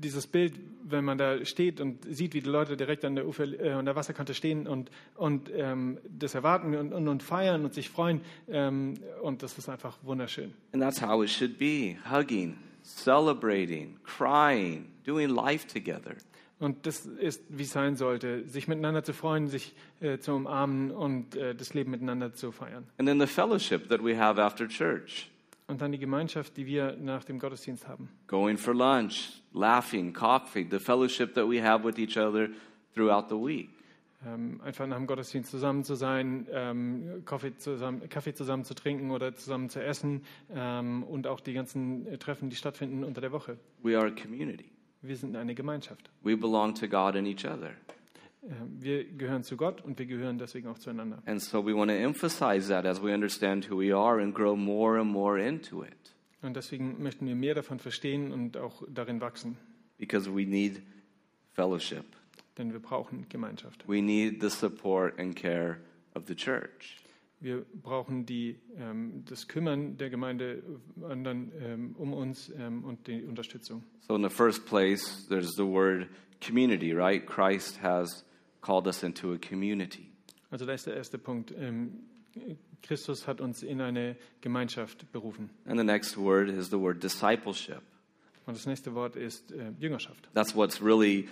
dieses Bild, wenn man da steht und sieht, wie die Leute direkt an der, Ufer, äh, an der Wasserkante stehen und, und ähm, das erwarten und, und, und feiern und sich freuen, ähm, und das ist einfach wunderschön. And that's how it should be hugging, celebrating, crying, doing life together. Und das ist, wie es sein sollte, sich miteinander zu freuen, sich äh, zu umarmen und äh, das Leben miteinander zu feiern. And then the fellowship that we have after church Und dann die Gemeinschaft, die wir nach dem Gottesdienst haben. going for lunch, laughing, coffee, the fellowship that we have with each other throughout the week. Ähm, einfach nach dem Gottesdienst zusammen zu sein, ähm, Kaffee, zusammen, Kaffee zusammen zu trinken oder zusammen zu essen ähm, und auch die ganzen äh, Treffen, die stattfinden unter der Woche. We are a community. Wir sind eine Gemeinschaft. We belong to God and each other. Ähm, wir gehören zu Gott und wir gehören deswegen auch zueinander. And so we want to emphasize that as we understand who we are and grow more and more into it Und deswegen möchten wir mehr davon verstehen und auch darin wachsen. because we need fellowship. Denn wir brauchen Gemeinschaft. We need the support and care of the church. Wir brauchen die, ähm, das Kümmern der Gemeinde anderen, ähm, um uns ähm, und die Unterstützung. So, in the first place, there's the word community, right? Christ has called us into a community. Also da ist der erste Punkt. Ähm, Christus hat uns in eine Gemeinschaft berufen. And the next word is the word discipleship. Und das nächste Wort ist äh, Jüngerschaft. That's what's really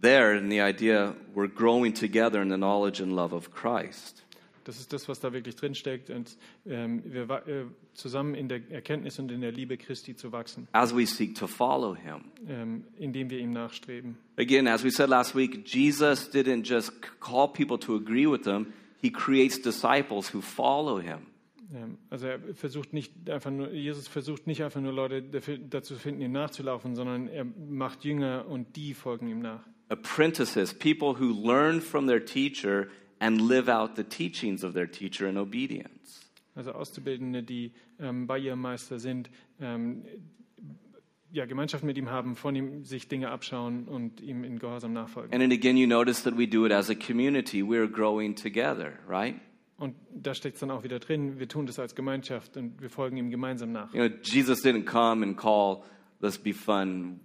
there in the idea we're growing together in the knowledge and love of Christ. Das ist das, was da wirklich drinsteckt. Und ähm, wir äh, zusammen in der Erkenntnis und in der Liebe Christi zu wachsen, as we seek to follow him. ähm, indem wir ihm nachstreben. Again, as we said last week, Jesus didn't just call people to agree with him, he creates disciples who follow him. Ähm, also er versucht nicht einfach nur, Jesus versucht nicht einfach nur Leute dafür, dazu zu finden, ihm nachzulaufen, sondern er macht Jünger und die folgen ihm nach. Apprentices, people who learn from their teacher and live out the teachings of their teacher in obedience. Also Auszubildende, die ähm, bei ihrem Meister sind, ähm, ja, Gemeinschaft mit ihm haben, von ihm sich Dinge abschauen und ihm in Gehorsam nachfolgen. And then again, you notice that we do it as a community. We're growing together, right? Und da steckt es dann auch wieder drin, wir tun das als Gemeinschaft und wir folgen ihm gemeinsam nach. You know, Jesus didn't come and call let's be fun,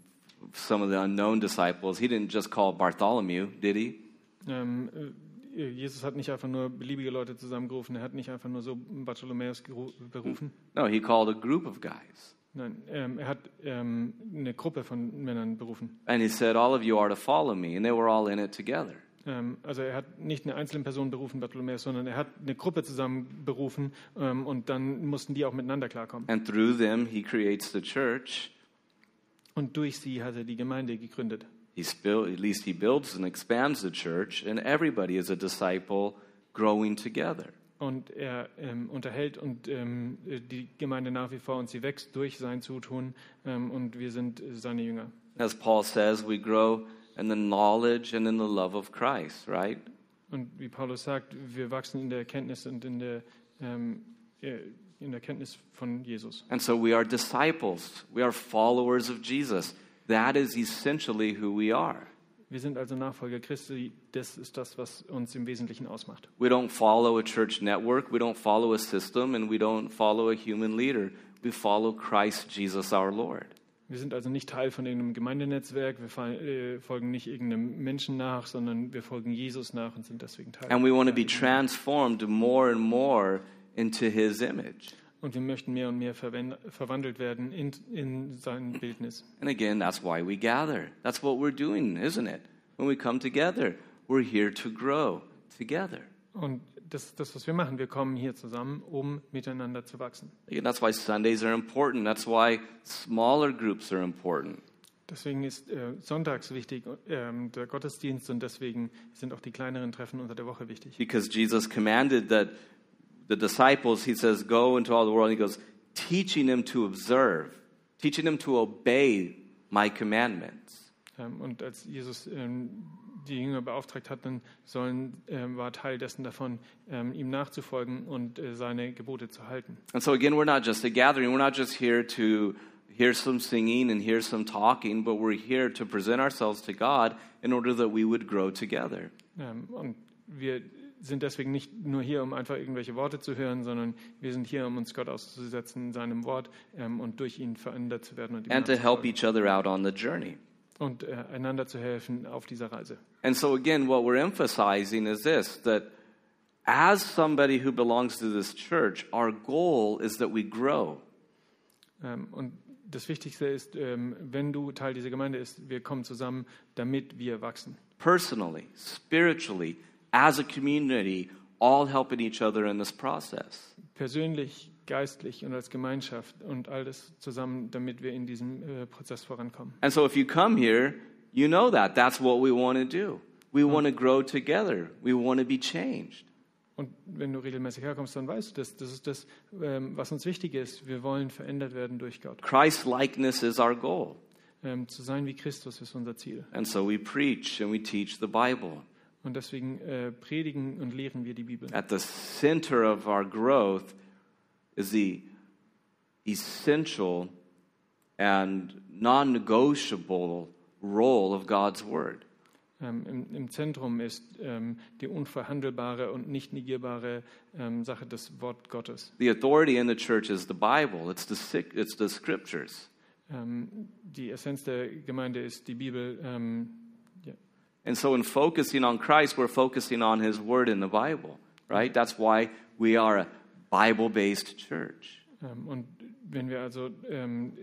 some of the unknown disciples, he didn't just call Bartholomew, did he? Ähm, äh, Jesus hat nicht einfach nur beliebige Leute zusammengerufen, er hat nicht einfach nur so Bartholomäus berufen. No, he called a group of guys. Nein, ähm, er hat ähm, eine Gruppe von Männern berufen. And he said, All of you are to follow me. And they were all in it together. Ähm, also er hat nicht eine einzelne Person berufen, Bartholomäus, sondern er hat eine Gruppe zusammen berufen ähm, und dann mussten die auch miteinander klarkommen. And through them, he creates the church. Und durch sie hat er die Gemeinde gegründet. He's built, at least he builds and expands the church, and everybody is a disciple growing together. Und er ähm, unterhält und ähm, die Gemeinde nach wie vor und sie wächst durch sein Zutun ähm, und wir sind seine Jünger. As Paul says, we grow in the knowledge and in the love of Christ, right? Und wie Paulus sagt, wir wachsen in der Erkenntnis und in der, ähm, äh, in der Kenntnis von Jesus. And so we are disciples. We are followers of Jesus. That is essentially who we are. Wir sind also Nachfolger Christi. Das ist das, was uns im Wesentlichen ausmacht. We don't follow a church network, we don't follow a system, and we don't follow a human leader. We follow Christ Jesus our Lord. Wir sind also nicht Teil von irgendeinem Gemeindenetzwerk, wir äh, folgen nicht irgendeinem Menschen nach, sondern wir folgen Jesus nach und sind deswegen Teil. And we want to be transformed more and more into his image. Und wir möchten mehr und mehr verwandelt werden in, in sein Bildnis. And again, that's why we gather. That's what we're doing, isn't it? When we come together, we're here to grow together. Und das ist das, was wir machen. Wir kommen hier zusammen, um miteinander zu wachsen. Again, that's why Sundays are important. That's why smaller groups are important. Deswegen ist äh, sonntags wichtig, ähm, der Gottesdienst, und deswegen sind auch die kleineren Treffen unter der Woche wichtig. Because Jesus commanded that the disciples, he says, go into all the world. He goes, teaching them to observe, teaching them to obey my commandments. Ähm, und als Jesus ähm, die Jünger beauftragt hat, dann sollen, ähm, war Teil dessen davon, ähm, ihm nachzufolgen und äh, seine Gebote zu halten. And so again, we're not just a gathering. We're not just here to hear some singing and hear some talking, but we're here to present ourselves to God in order that we would grow together. Ähm, und wir sind deswegen nicht nur hier, um einfach irgendwelche Worte zu hören, sondern wir sind hier, um uns Gott auszusetzen in seinem Wort ähm, und durch ihn verändert zu werden und, and to help each other out on the journey. und äh, einander zu helfen auf dieser Reise. And so, again, what we're emphasizing is this that as somebody who belongs to this church, our goal is that we grow. Ähm, und das Wichtigste ist, ähm, wenn du Teil dieser Gemeinde bist, wir kommen zusammen, damit wir wachsen. Personally, spiritually, as a community, all helping each other in this process. Persönlich, geistlich und als Gemeinschaft und all das zusammen, damit wir in diesem äh, Prozess vorankommen. And so, if you come here, you know that. That's what we want to do. We want to grow together, we want to be changed. Und wenn du regelmäßig herkommst, dann weißt du das. Das ist das, ähm, was uns wichtig ist. Wir wollen verändert werden durch Gott. Christ likeness is our goal. Ähm, zu sein wie Christus ist unser Ziel. And so, we preach and we teach the Bible. Und deswegen äh, predigen und lehren wir die Bibel. At the center of our growth is the essential and non negotiable role of God's Word. Ähm, im, Im Zentrum ist ähm, die unverhandelbare und nicht negierbare ähm, Sache des Wort Gottes. The authority in the church is the Bible, it's the, it's the scriptures. Ähm, die Essenz der Gemeinde ist die Bibel. And so, in focusing on Christ, we're focusing on His Word in the Bible, right? Mm. That's why we are a Bible based church. Ähm, und wenn wir also ähm,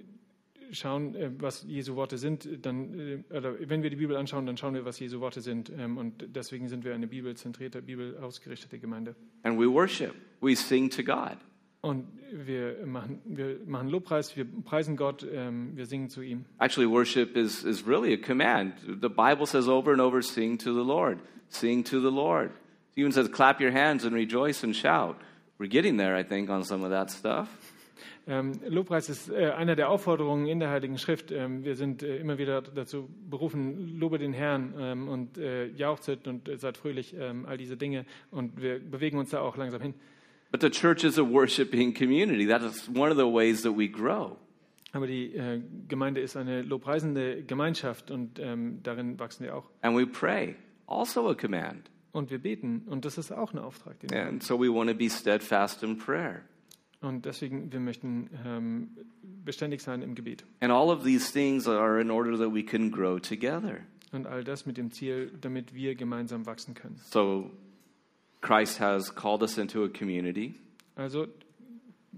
schauen, äh, was Jesu Worte sind, dann, äh, oder wenn wir die Bibel anschauen, dann schauen wir, was Jesu Worte sind. Ähm, und deswegen sind wir eine bibelzentrierte, bibelausgerichtete Gemeinde. And we worship, we sing to God. Und wir machen, wir machen Lobpreis, wir preisen Gott, ähm, wir singen zu ihm. Actually, worship is, is really a command. The Bible says over and over, sing to the Lord, sing to the Lord. It even says, clap your hands and rejoice and shout. We're getting there, I think, on some of that stuff. Ähm, Lobpreis ist äh, einer der Aufforderungen in der Heiligen Schrift. Ähm, wir sind äh, immer wieder dazu berufen, lobe den Herrn ähm, und äh, jauchzet und äh, seid fröhlich, ähm, all diese Dinge. Und wir bewegen uns da auch langsam hin. But the church is a worshiping community. That is one of the ways that we grow. Aber die äh, Gemeinde ist eine lobpreisende Gemeinschaft und ähm, darin wachsen wir auch. And we pray, also a command. Und wir beten und das ist auch ein Auftrag. Den wir haben. And so we want to be steadfast in prayer. Und deswegen, wir möchten ähm, beständig sein im Gebet. And all of these things are in order that we can grow together. Und all das mit dem Ziel, damit wir gemeinsam wachsen können. So Christ has called us into a community. Also,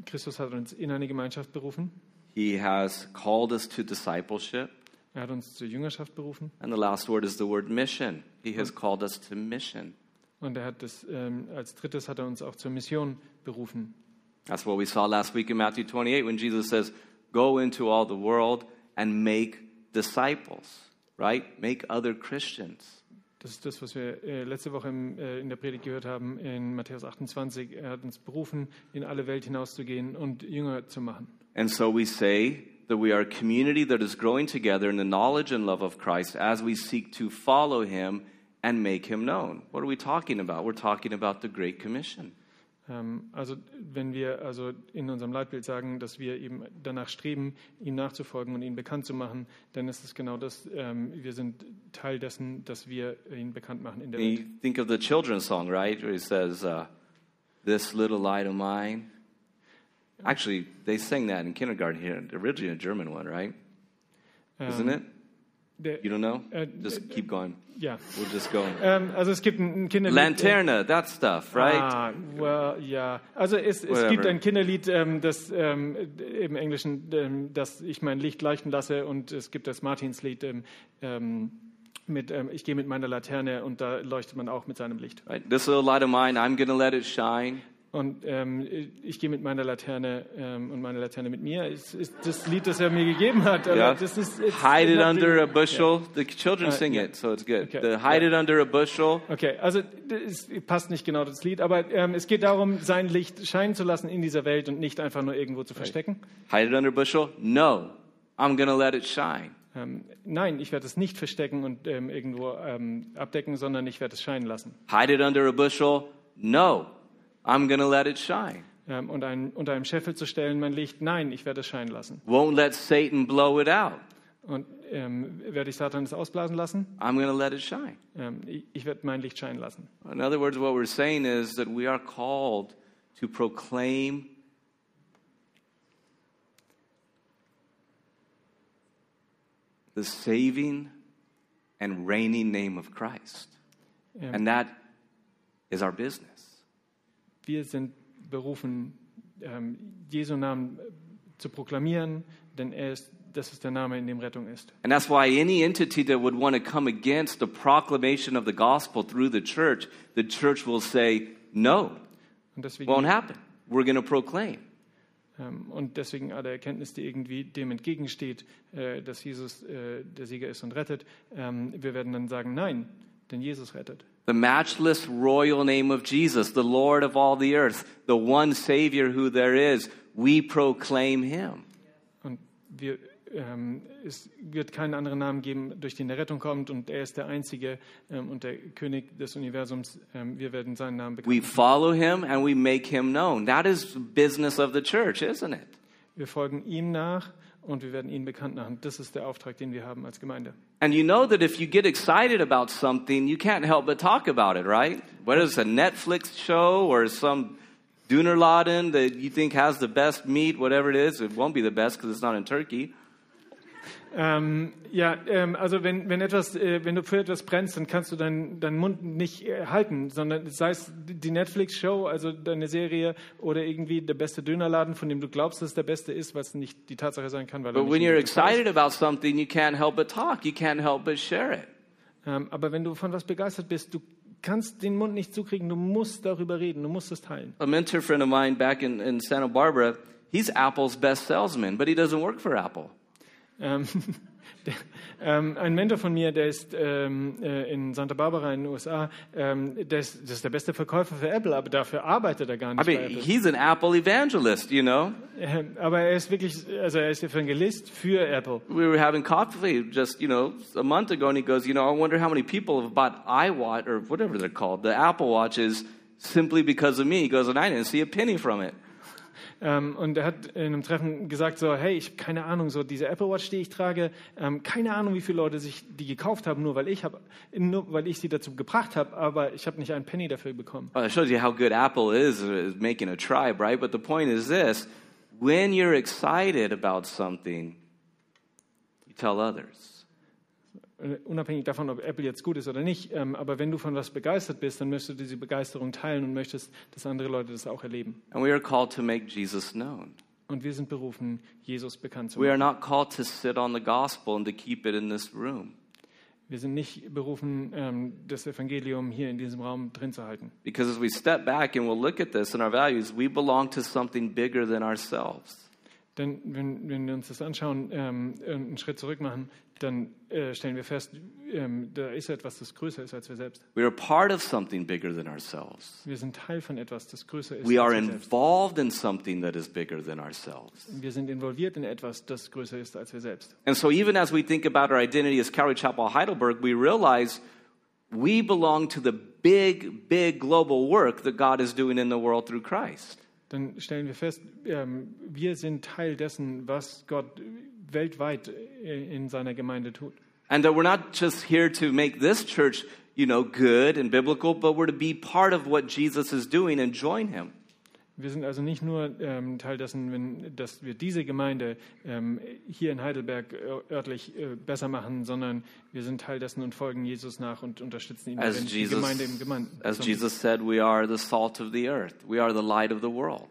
Christus hat uns in eine Gemeinschaft berufen. He has called us to discipleship. Er hat uns zur Jüngerschaft berufen. And the last word is the word mission. He has called us to mission. Und er hat das, ähm, als drittes hat er uns auch zur Mission berufen. That's what we saw last week in Matthew 28 when Jesus says, Go into all the world and make disciples, right? Make other Christians. Das ist das, was wir äh, letzte Woche äh, in der Predigt gehört haben in Matthäus 28. Er hat uns berufen, in alle Welt hinauszugehen und Jünger zu machen. And so we say that we are a community that is growing together in the knowledge and love of Christ as we seek to follow him and make him known. What are we talking about? We're talking about the Great Commission. Ähm, also wenn wir also in unserem Leitbild sagen, dass wir eben danach streben, ihm nachzufolgen und ihn bekannt zu machen, dann ist es genau das. Ähm, wir sind Teil dessen, dass wir ihn bekannt machen in der Welt. you think of the children's song, right? Where it says, uh, This little light of mine. Actually, they sang that in kindergarten here, originally a German one, right? Isn't it? You don't know? Uh, Just keep going. ja. We'll just go. Ähm, also es gibt ein Kinderlied. Lanterna, that stuff, right? Ah, well, ja. Also es, es gibt ein Kinderlied, ähm, das ähm, im Englischen, ähm, das ich mein Licht leuchten lasse, und es gibt das Martinslied ähm, ähm, mit Ich gehe mit meiner Laterne und da leuchtet man auch mit seinem Licht. Right? This little light of mine, I'm going to let it shine. Und ähm, ich gehe mit meiner Laterne ähm, und meine Laterne mit mir. Es ist das Lied, das er mir gegeben hat. Yeah. das ist, Hide it under a bushel. The children Uh, sing yeah. it, so it's good. Okay. The hide it under a bushel. Okay, also es passt nicht genau das Lied, aber ähm, es geht darum, sein Licht scheinen zu lassen in dieser Welt und nicht einfach nur irgendwo zu verstecken. Hide it under a bushel? No. I'm going to let it shine. Ähm, nein, ich werde es nicht verstecken und ähm, irgendwo ähm, abdecken, sondern ich werde es scheinen lassen. Hide it under a bushel? No. I'm going to let it shine. Ähm, und ein, unter einem Scheffel zu stellen, mein Licht, nein, ich werde es scheinen lassen. Won't let Satan blow it out. Und ähm, werde ich Satan es ausblasen lassen? I'm going to let it shine. Ähm, ich, ich werde mein Licht scheinen lassen. In other words, what we're saying is that we are called to proclaim the saving and reigning name of Christ. Ähm, And that is our business. Wir sind berufen, ähm, Jesu Namen äh, zu proklamieren, denn er ist, das ist der Name, in dem Rettung ist. And that's why any entity that would want to come against the proclamation of the gospel through the church, the church will say, no, Und deswegen won't happen. We're going to proclaim. Ähm, Und deswegen alle Erkenntnis, die irgendwie dem entgegensteht, äh, dass Jesus äh, der Sieger ist und rettet, ähm, wir werden dann sagen, nein, denn Jesus rettet. The matchless royal name of Jesus, the Lord of all the earth, the one Savior who there is, we proclaim him. Und wir, ähm, es wird keinen anderen Namen geben, durch den der Rettung kommt und er ist der Einzige ähm, und der König des Universums. Ähm, wir werden seinen Namen bekannt. We follow him and we make him known. That is business of the church, isn't it? Wir folgen ihm nach und wir werden ihn bekannt machen. Das ist der Auftrag, den wir haben als Gemeinde. And you know that if you get excited about something, you can't help but talk about it, right? Whether it's a Netflix show or some Dönerladen that you think has the best meat, whatever it is, it won't be the best because it's not in Turkey. Ähm, ja, ähm, also wenn, wenn, etwas, äh, wenn du für etwas brennst, dann kannst du deinen deinen Mund nicht äh, halten, sondern sei es die Netflix-Show, also deine Serie oder irgendwie der beste Dönerladen, von dem du glaubst, dass es der beste ist, was nicht die Tatsache sein kann, weil But when nicht you're ist. excited about something, you can't help but talk. You can't help but share it. Ähm, aber wenn du von was begeistert bist, du kannst den Mund nicht zukriegen, du musst darüber reden, du musst es teilen. A mentor friend of mine back in, in Santa Barbara, he's Apple's best salesman, but he doesn't work for Apple. Ähm, der, ähm, ein Mentor von mir, der ist ähm, äh, in Santa Barbara in den USA, ähm, der ist, das ist der beste Verkäufer für Apple, aber dafür arbeitet er gar I nicht bei mean, he's an Apple evangelist, you know? Ähm, aber er ist wirklich, also er ist Evangelist für Apple. We were having coffee just, you know, a month ago, and he goes, you know, I wonder how many people have bought iWatch, or whatever they're called, the Apple Watches, simply because of me. He goes, and I didn't see a penny from it. Ähm, und er hat in einem Treffen gesagt so, hey, ich habe keine Ahnung, so diese Apple Watch, die ich trage, ähm, keine Ahnung, wie viele Leute sich die gekauft haben, nur weil ich hab, nur weil ich sie dazu gebracht habe, aber ich habe nicht einen Penny dafür bekommen. Well, it shows you how good Apple is at making a tribe, right? But the point is this when you're excited about something, you tell others. Äh, Unabhängig davon, ob Apple jetzt gut ist oder nicht, ähm, aber wenn du von was begeistert bist, dann möchtest du diese Begeisterung teilen und möchtest, dass andere Leute das auch erleben. And we are called to make Jesus known. Und wir sind berufen, Jesus bekannt zu We are machen. not called to sit on the gospel and to keep it in this room. Wir sind nicht berufen, ähm, das Evangelium hier in diesem Raum drin zu halten. Because as we step back and we'll look at this and our values, we belong to something bigger than ourselves. Denn wenn, wenn wir uns das anschauen, ähm, einen Schritt zurück machen, dann äh, stellen wir fest, ähm, da ist etwas, das größer ist als wir selbst. We are part of something bigger than ourselves. Wir sind Teil von etwas, das größer ist We are als wir selbst. involved in something that is bigger than ourselves. Wir sind involviert in etwas, das größer ist als wir selbst. And so, even as we think about our identity as Calvary Chapel Heidelberg, we realize we belong to the big, big global work that God is doing in the world through Christ. Dann stellen wir fest, ähm, wir sind Teil dessen, was Gott weltweit äh, in seiner Gemeinde tut. And that we're not just here to make this church, you know, good and biblical, but we're to be part of what Jesus is doing and join him. Wir sind also nicht nur ähm, Teil dessen, wenn, dass wir diese Gemeinde ähm, hier in Heidelberg äh, örtlich äh, besser machen, sondern wir sind Teil dessen und folgen Jesus nach und unterstützen ihn, As darin, die Jesus, Gemeinde im Gemeinde. as Jesus said, we are the salt of the earth. We are the light of the world.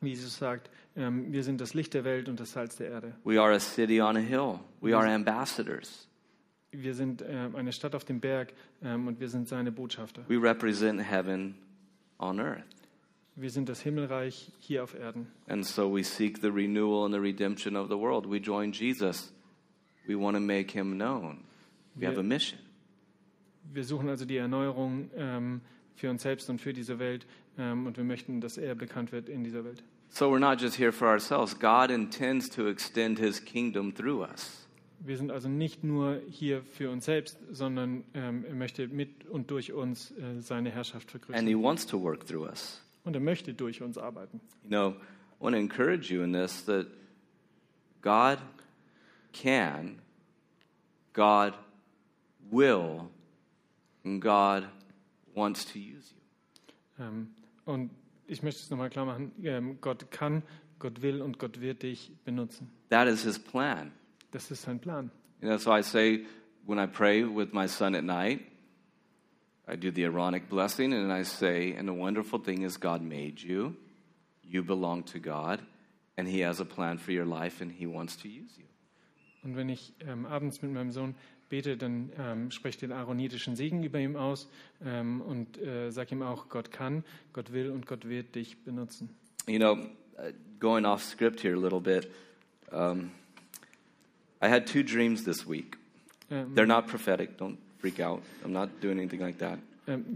Wie Jesus sagt, ähm, wir sind das Licht der Welt und das Salz der Erde. We are a city on a hill. We are ambassadors. Wir sind ähm, eine Stadt auf dem Berg ähm, und wir sind seine Botschafter. We represent heaven on earth. Wir sind das Himmelreich hier auf Erden. And so we seek the renewal and the redemption of the world. We join Jesus. We want to make him known. We have a mission. Wir suchen also die Erneuerung ähm, für uns selbst und für diese Welt und wir möchten, dass er bekannt wird in dieser Welt. So we're not just here for ourselves. God intends to extend his kingdom through us. Wir sind also nicht nur hier für uns selbst, sondern ähm, er möchte mit und durch uns äh, seine Herrschaft And he wants to work through us. Und er möchte durch uns arbeiten. You know, I want to encourage you in this that God can, God will, and God wants to use you. Ähm, und ich möchte es nochmal klar machen, ähm, Gott kann, Gott will und Gott wird dich benutzen. That is his plan. Das ist sein Plan. You know, so I say when I pray with my son at night, I do the Aaronic blessing and I say, and the wonderful thing is God made you, you belong to God, and he has a plan for your life and he wants to use you. Und wenn ich ähm, abends mit meinem Sohn bete, dann ähm, spreche ich den aaronitischen Segen über ihm aus ähm, und äh, sage ihm auch, Gott kann, Gott will und Gott wird dich benutzen. You know, uh, going off script here a little bit, um, I had two dreams this week. Ähm, They're not prophetic, don't freak out. I'm not doing anything like that. ähm,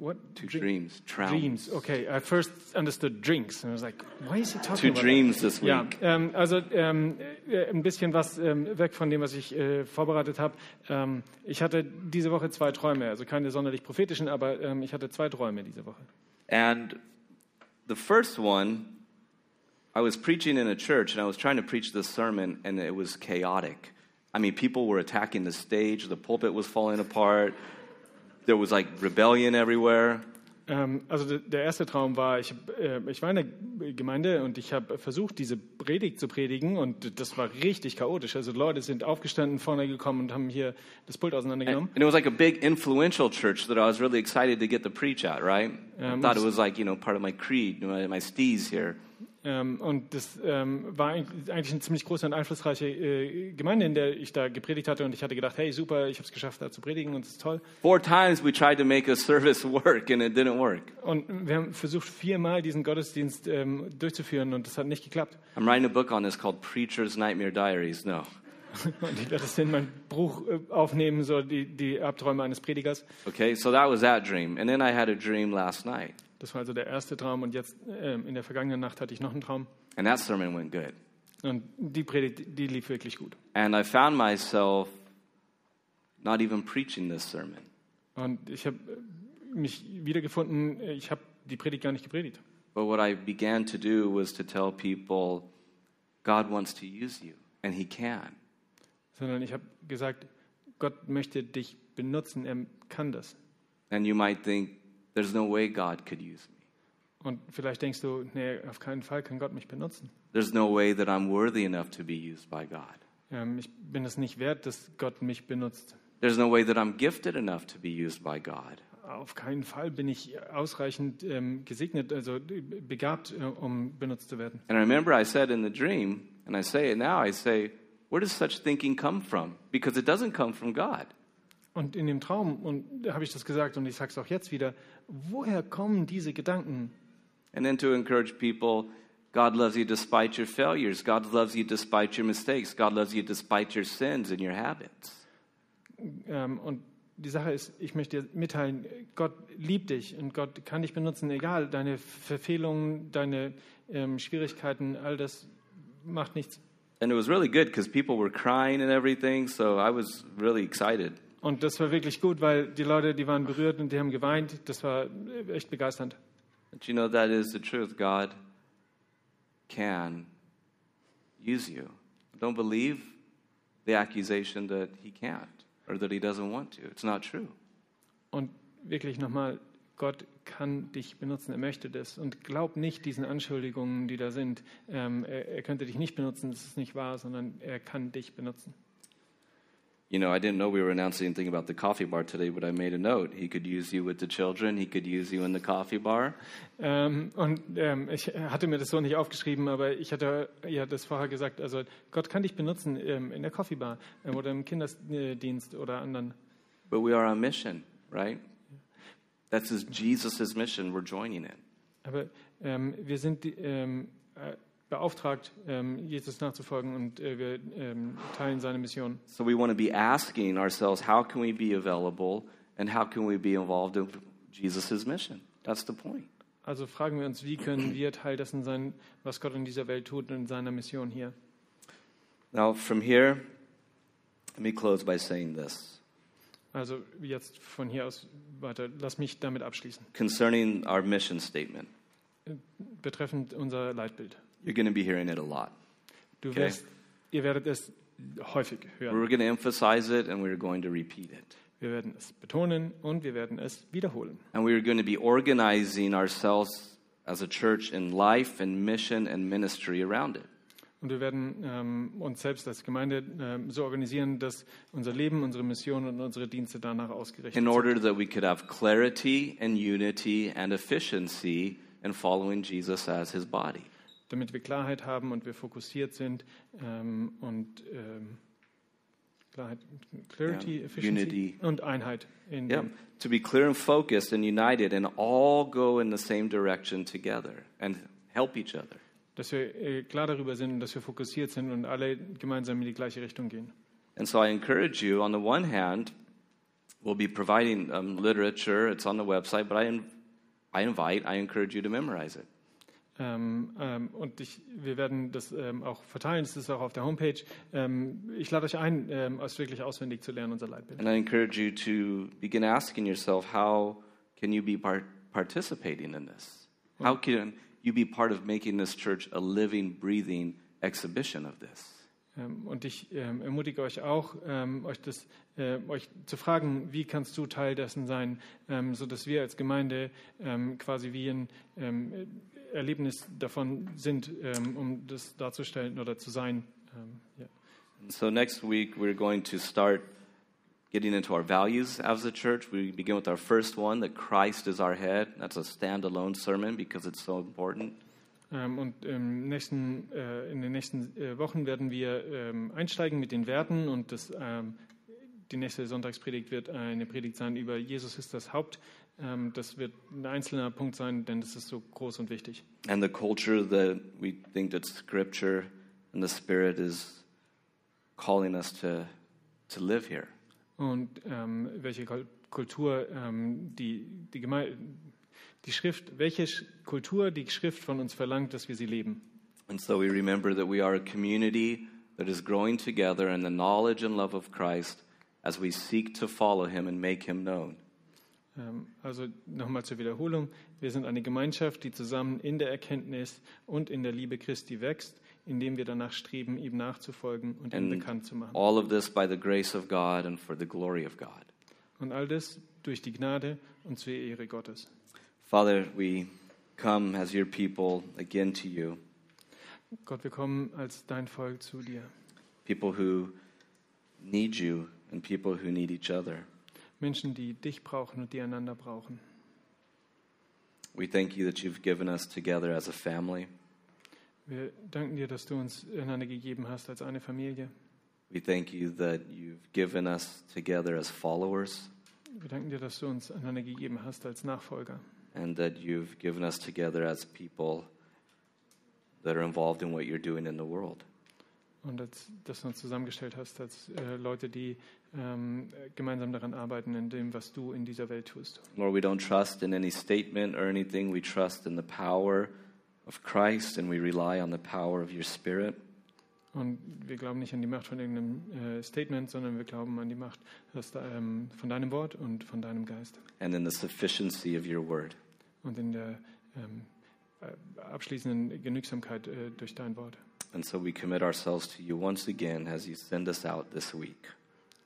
what? Two Dream- dreams, traumas. Dreams. Okay, I first understood drinks. And I was like, why is he talking Two about dreams this that? Ja, week. ähm, also ähm, äh, ein bisschen was ähm, weg von dem, was ich äh, vorbereitet habe. Ähm, ich hatte diese Woche zwei Träume, also keine sonderlich prophetischen, aber ähm, ich hatte zwei Träume diese Woche. And the first one, I was preaching in a church and I was trying to preach this sermon and it was chaotic. I mean, people were attacking the stage, the pulpit was falling apart, there was like rebellion everywhere. Ähm, also de- der erste Traum war, ich, äh, ich war in der Gemeinde und ich habe versucht, diese Predigt zu predigen und das war richtig chaotisch. Also Leute sind aufgestanden, vorne gekommen und haben hier das Pult And, auseinandergenommen. and it was like a big influential church that I was really excited to get the preach at, right? I Um, thought it was like, you know, part of my creed, my, my steez here. Ähm, und das ähm, war eigentlich eine ziemlich große und einflussreiche äh, Gemeinde, in der ich da gepredigt hatte. Und ich hatte gedacht, hey, super, ich habe es geschafft, da zu predigen und es ist toll. Four times we tried to make a service work and it didn't work. Und wir haben versucht, viermal diesen Gottesdienst ähm, durchzuführen und das hat nicht geklappt. I'm writing a book on this called Preacher's Nightmare Diaries. No. Und ich werde das in mein Buch äh, aufnehmen, so die, die Abträume eines Predigers. Okay, so that was that dream. And then I had a dream last night, Das war also der erste Traum und jetzt ähm, in der vergangenen Nacht hatte ich noch einen Traum. and that sermon went good. Und die Predigt, die lief wirklich gut. And I found myself not even preaching this sermon. Und ich habe mich wiedergefunden, ich habe die Predigt gar nicht gepredigt. But what I began to do was to tell people God wants to use you, and He can. Sondern ich habe gesagt, Gott möchte dich benutzen, er kann das. And you might think, there's no way God could use me. Und vielleicht denkst du, nee, auf keinen Fall kann Gott mich benutzen. There's no way that I'm worthy enough to be used by God. Ähm, ich bin es nicht wert, dass Gott mich benutzt. There's no way that I'm gifted enough to be used by God. Auf keinen Fall bin ich ausreichend ähm, gesegnet, also begabt, äh, um benutzt zu werden. And I remember I said in the dream, and I say it now, I say, where does such thinking come from? Because it doesn't come from God. Und in dem Traum, und da habe ich das gesagt und ich sage es auch jetzt wieder, woher kommen diese Gedanken? And then to encourage people, God loves you despite your failures. God loves you despite your mistakes. God loves you despite your sins and your habits. Ähm, und die Sache ist, ich möchte dir mitteilen, Gott liebt dich und Gott kann dich benutzen, egal, deine Verfehlungen, deine ähm, Schwierigkeiten, all das macht nichts. And it was really good because people were crying and everything, so I was really excited. Und das war wirklich gut, weil die Leute, die waren berührt und die haben geweint. Das war echt begeisternd. But you know, that is the truth. God can use you. Don't believe the accusation that He can't or that He doesn't want to. It's not true. Und wirklich nochmal, Gott kann dich benutzen, er möchte das. Und glaub nicht diesen Anschuldigungen, die da sind. Ähm, er, er könnte dich nicht benutzen, das ist nicht wahr, sondern er kann dich benutzen. You know, I didn't know we were announcing anything about the coffee bar today, but I made a note. He could use you with the children, he could use you in the coffee bar. Ähm, und ähm, ich hatte mir das so nicht aufgeschrieben, aber ich hatte ja das vorher gesagt. Also Gott kann dich benutzen ähm, in der Coffee Bar ähm, oder im Kinderdienst oder anderen. But we are on mission, right? That's Jesus' mission. We're joining it. Aber ähm, wir sind ähm, äh, beauftragt, ähm, Jesus nachzufolgen und äh, wir ähm, teilen seine Mission. So we want to be asking ourselves, how can we be available and how can we be involved in Jesus' mission? That's the point. Also fragen wir uns, wie können wir Teil dessen sein, was Gott in dieser Welt tut und in seiner Mission hier. Now, from here, let me close by saying this Also jetzt von hier aus weiter. Lass mich damit abschließen. concerning our mission statement. Betreffend unser Leitbild. You're going to be hearing it a lot. Du Okay. wirst, ihr werdet es häufig hören. We're going to emphasize it and we're going to repeat it. Wir werden es betonen und wir werden es wiederholen. And we're going to be organizing ourselves as a church in life and mission and ministry around it. Und wir werden ähm, uns selbst als Gemeinde ähm, so organisieren, dass unser Leben, unsere Mission und unsere Dienste danach ausgerichtet in sind. order that we could have clarity and unity and efficiency in following Jesus as his body. Damit wir Klarheit haben und wir fokussiert sind ähm, und ähm, Klarheit, Clarity, Ja, Efficiency Unity. und Einheit. In Yeah, to be clear and focused and united and all go in the same direction together and help each other. Dass wir äh, klar darüber sind und dass wir fokussiert sind und alle gemeinsam in die gleiche Richtung gehen. And so I encourage you, on the one hand, we'll be providing um, literature, it's on the website, but I, in, I invite, I encourage you to memorize it. Ähm, ähm, und ich, wir werden das ähm, auch verteilen, es ist auch auf der Homepage. Ich lade euch ein, ähm, es wirklich auswendig zu lernen, unser Leitbild. And I encourage you to begin asking yourself, how can you be part- participating in this? How can you be part of making this church a living, breathing exhibition of this? Ähm, und ich ähm, ermutige euch auch, ähm, euch, das, äh, euch zu fragen, wie kannst du Teil dessen sein, ähm, sodass wir als Gemeinde ähm, quasi wie ein ähm, Erlebnis davon sind, ähm, um das darzustellen oder zu sein. And so next week, we're going to start getting into our values as a church. We begin with our first one that Christ is our head. That's a standalone sermon because it's so important. Ähm, und nächsten, äh, in den nächsten äh, Wochen werden wir ähm, einsteigen mit den Werten und das, ähm, die nächste Sonntagspredigt wird eine Predigt sein über Jesus ist das Haupt. Das wird ein einzelner Punkt sein, denn das ist so groß und wichtig. And the culture that we think that Scripture and the Spirit is calling us to, to live here. Und ähm, welche Kul- Kultur ähm, die, die, Geme die Schrift, welche Kultur die Schrift von uns verlangt, dass wir sie leben. And so we remember that we are a community that is growing together in the knowledge and love of Christ as we seek to follow him and make him known. Ähm, Also nochmal zur Wiederholung. Wir sind eine Gemeinschaft, die zusammen in der Erkenntnis und in der Liebe Christi wächst, indem wir danach streben, ihm nachzufolgen und ihn And bekannt zu machen. all of this by the grace of God and for the glory of God. Und all das durch die Gnade und zur Ehre Gottes. Father, we come as your people again to you, Gott, wir kommen als dein Volk zu dir. people who need you and people who need each other. Menschen, die dich brauchen und die einander brauchen. We thank you that you've given us together as a family. Wir danken dir, dass du uns einander gegeben hast als eine Familie. We thank you that you've given us together as followers Wir danken dir, dass du uns einander gegeben hast als Nachfolger. and that you've given us together as people that are involved in what you're doing in the world. Und als, dass du uns zusammengestellt hast als äh, Leute, die ähm, gemeinsam daran arbeiten, in dem, was du in dieser Welt tust. Lord, we don't trust in any statement or anything. We trust in the power of Christ and we rely on the power of your Spirit. Und wir glauben nicht an die Macht von irgendeinem äh, Statement, sondern wir glauben an die Macht dass da, ähm, von deinem Wort und von deinem Geist. and in the sufficiency of your word. Und in der ähm, äh, abschließenden Genügsamkeit äh, durch dein Wort. And so we commit ourselves to you once again as you send us out this week.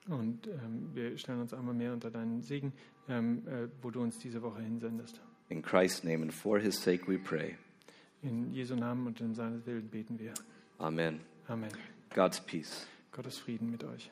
Und ähm, wir stellen uns einmal mehr unter deinen Segen, ähm, äh, wo du uns diese Woche hinsendest. In Christ's name and for his sake we pray. In Jesu Namen und in seines Willen beten wir. Amen. Amen. God's peace. Gottes Frieden mit euch.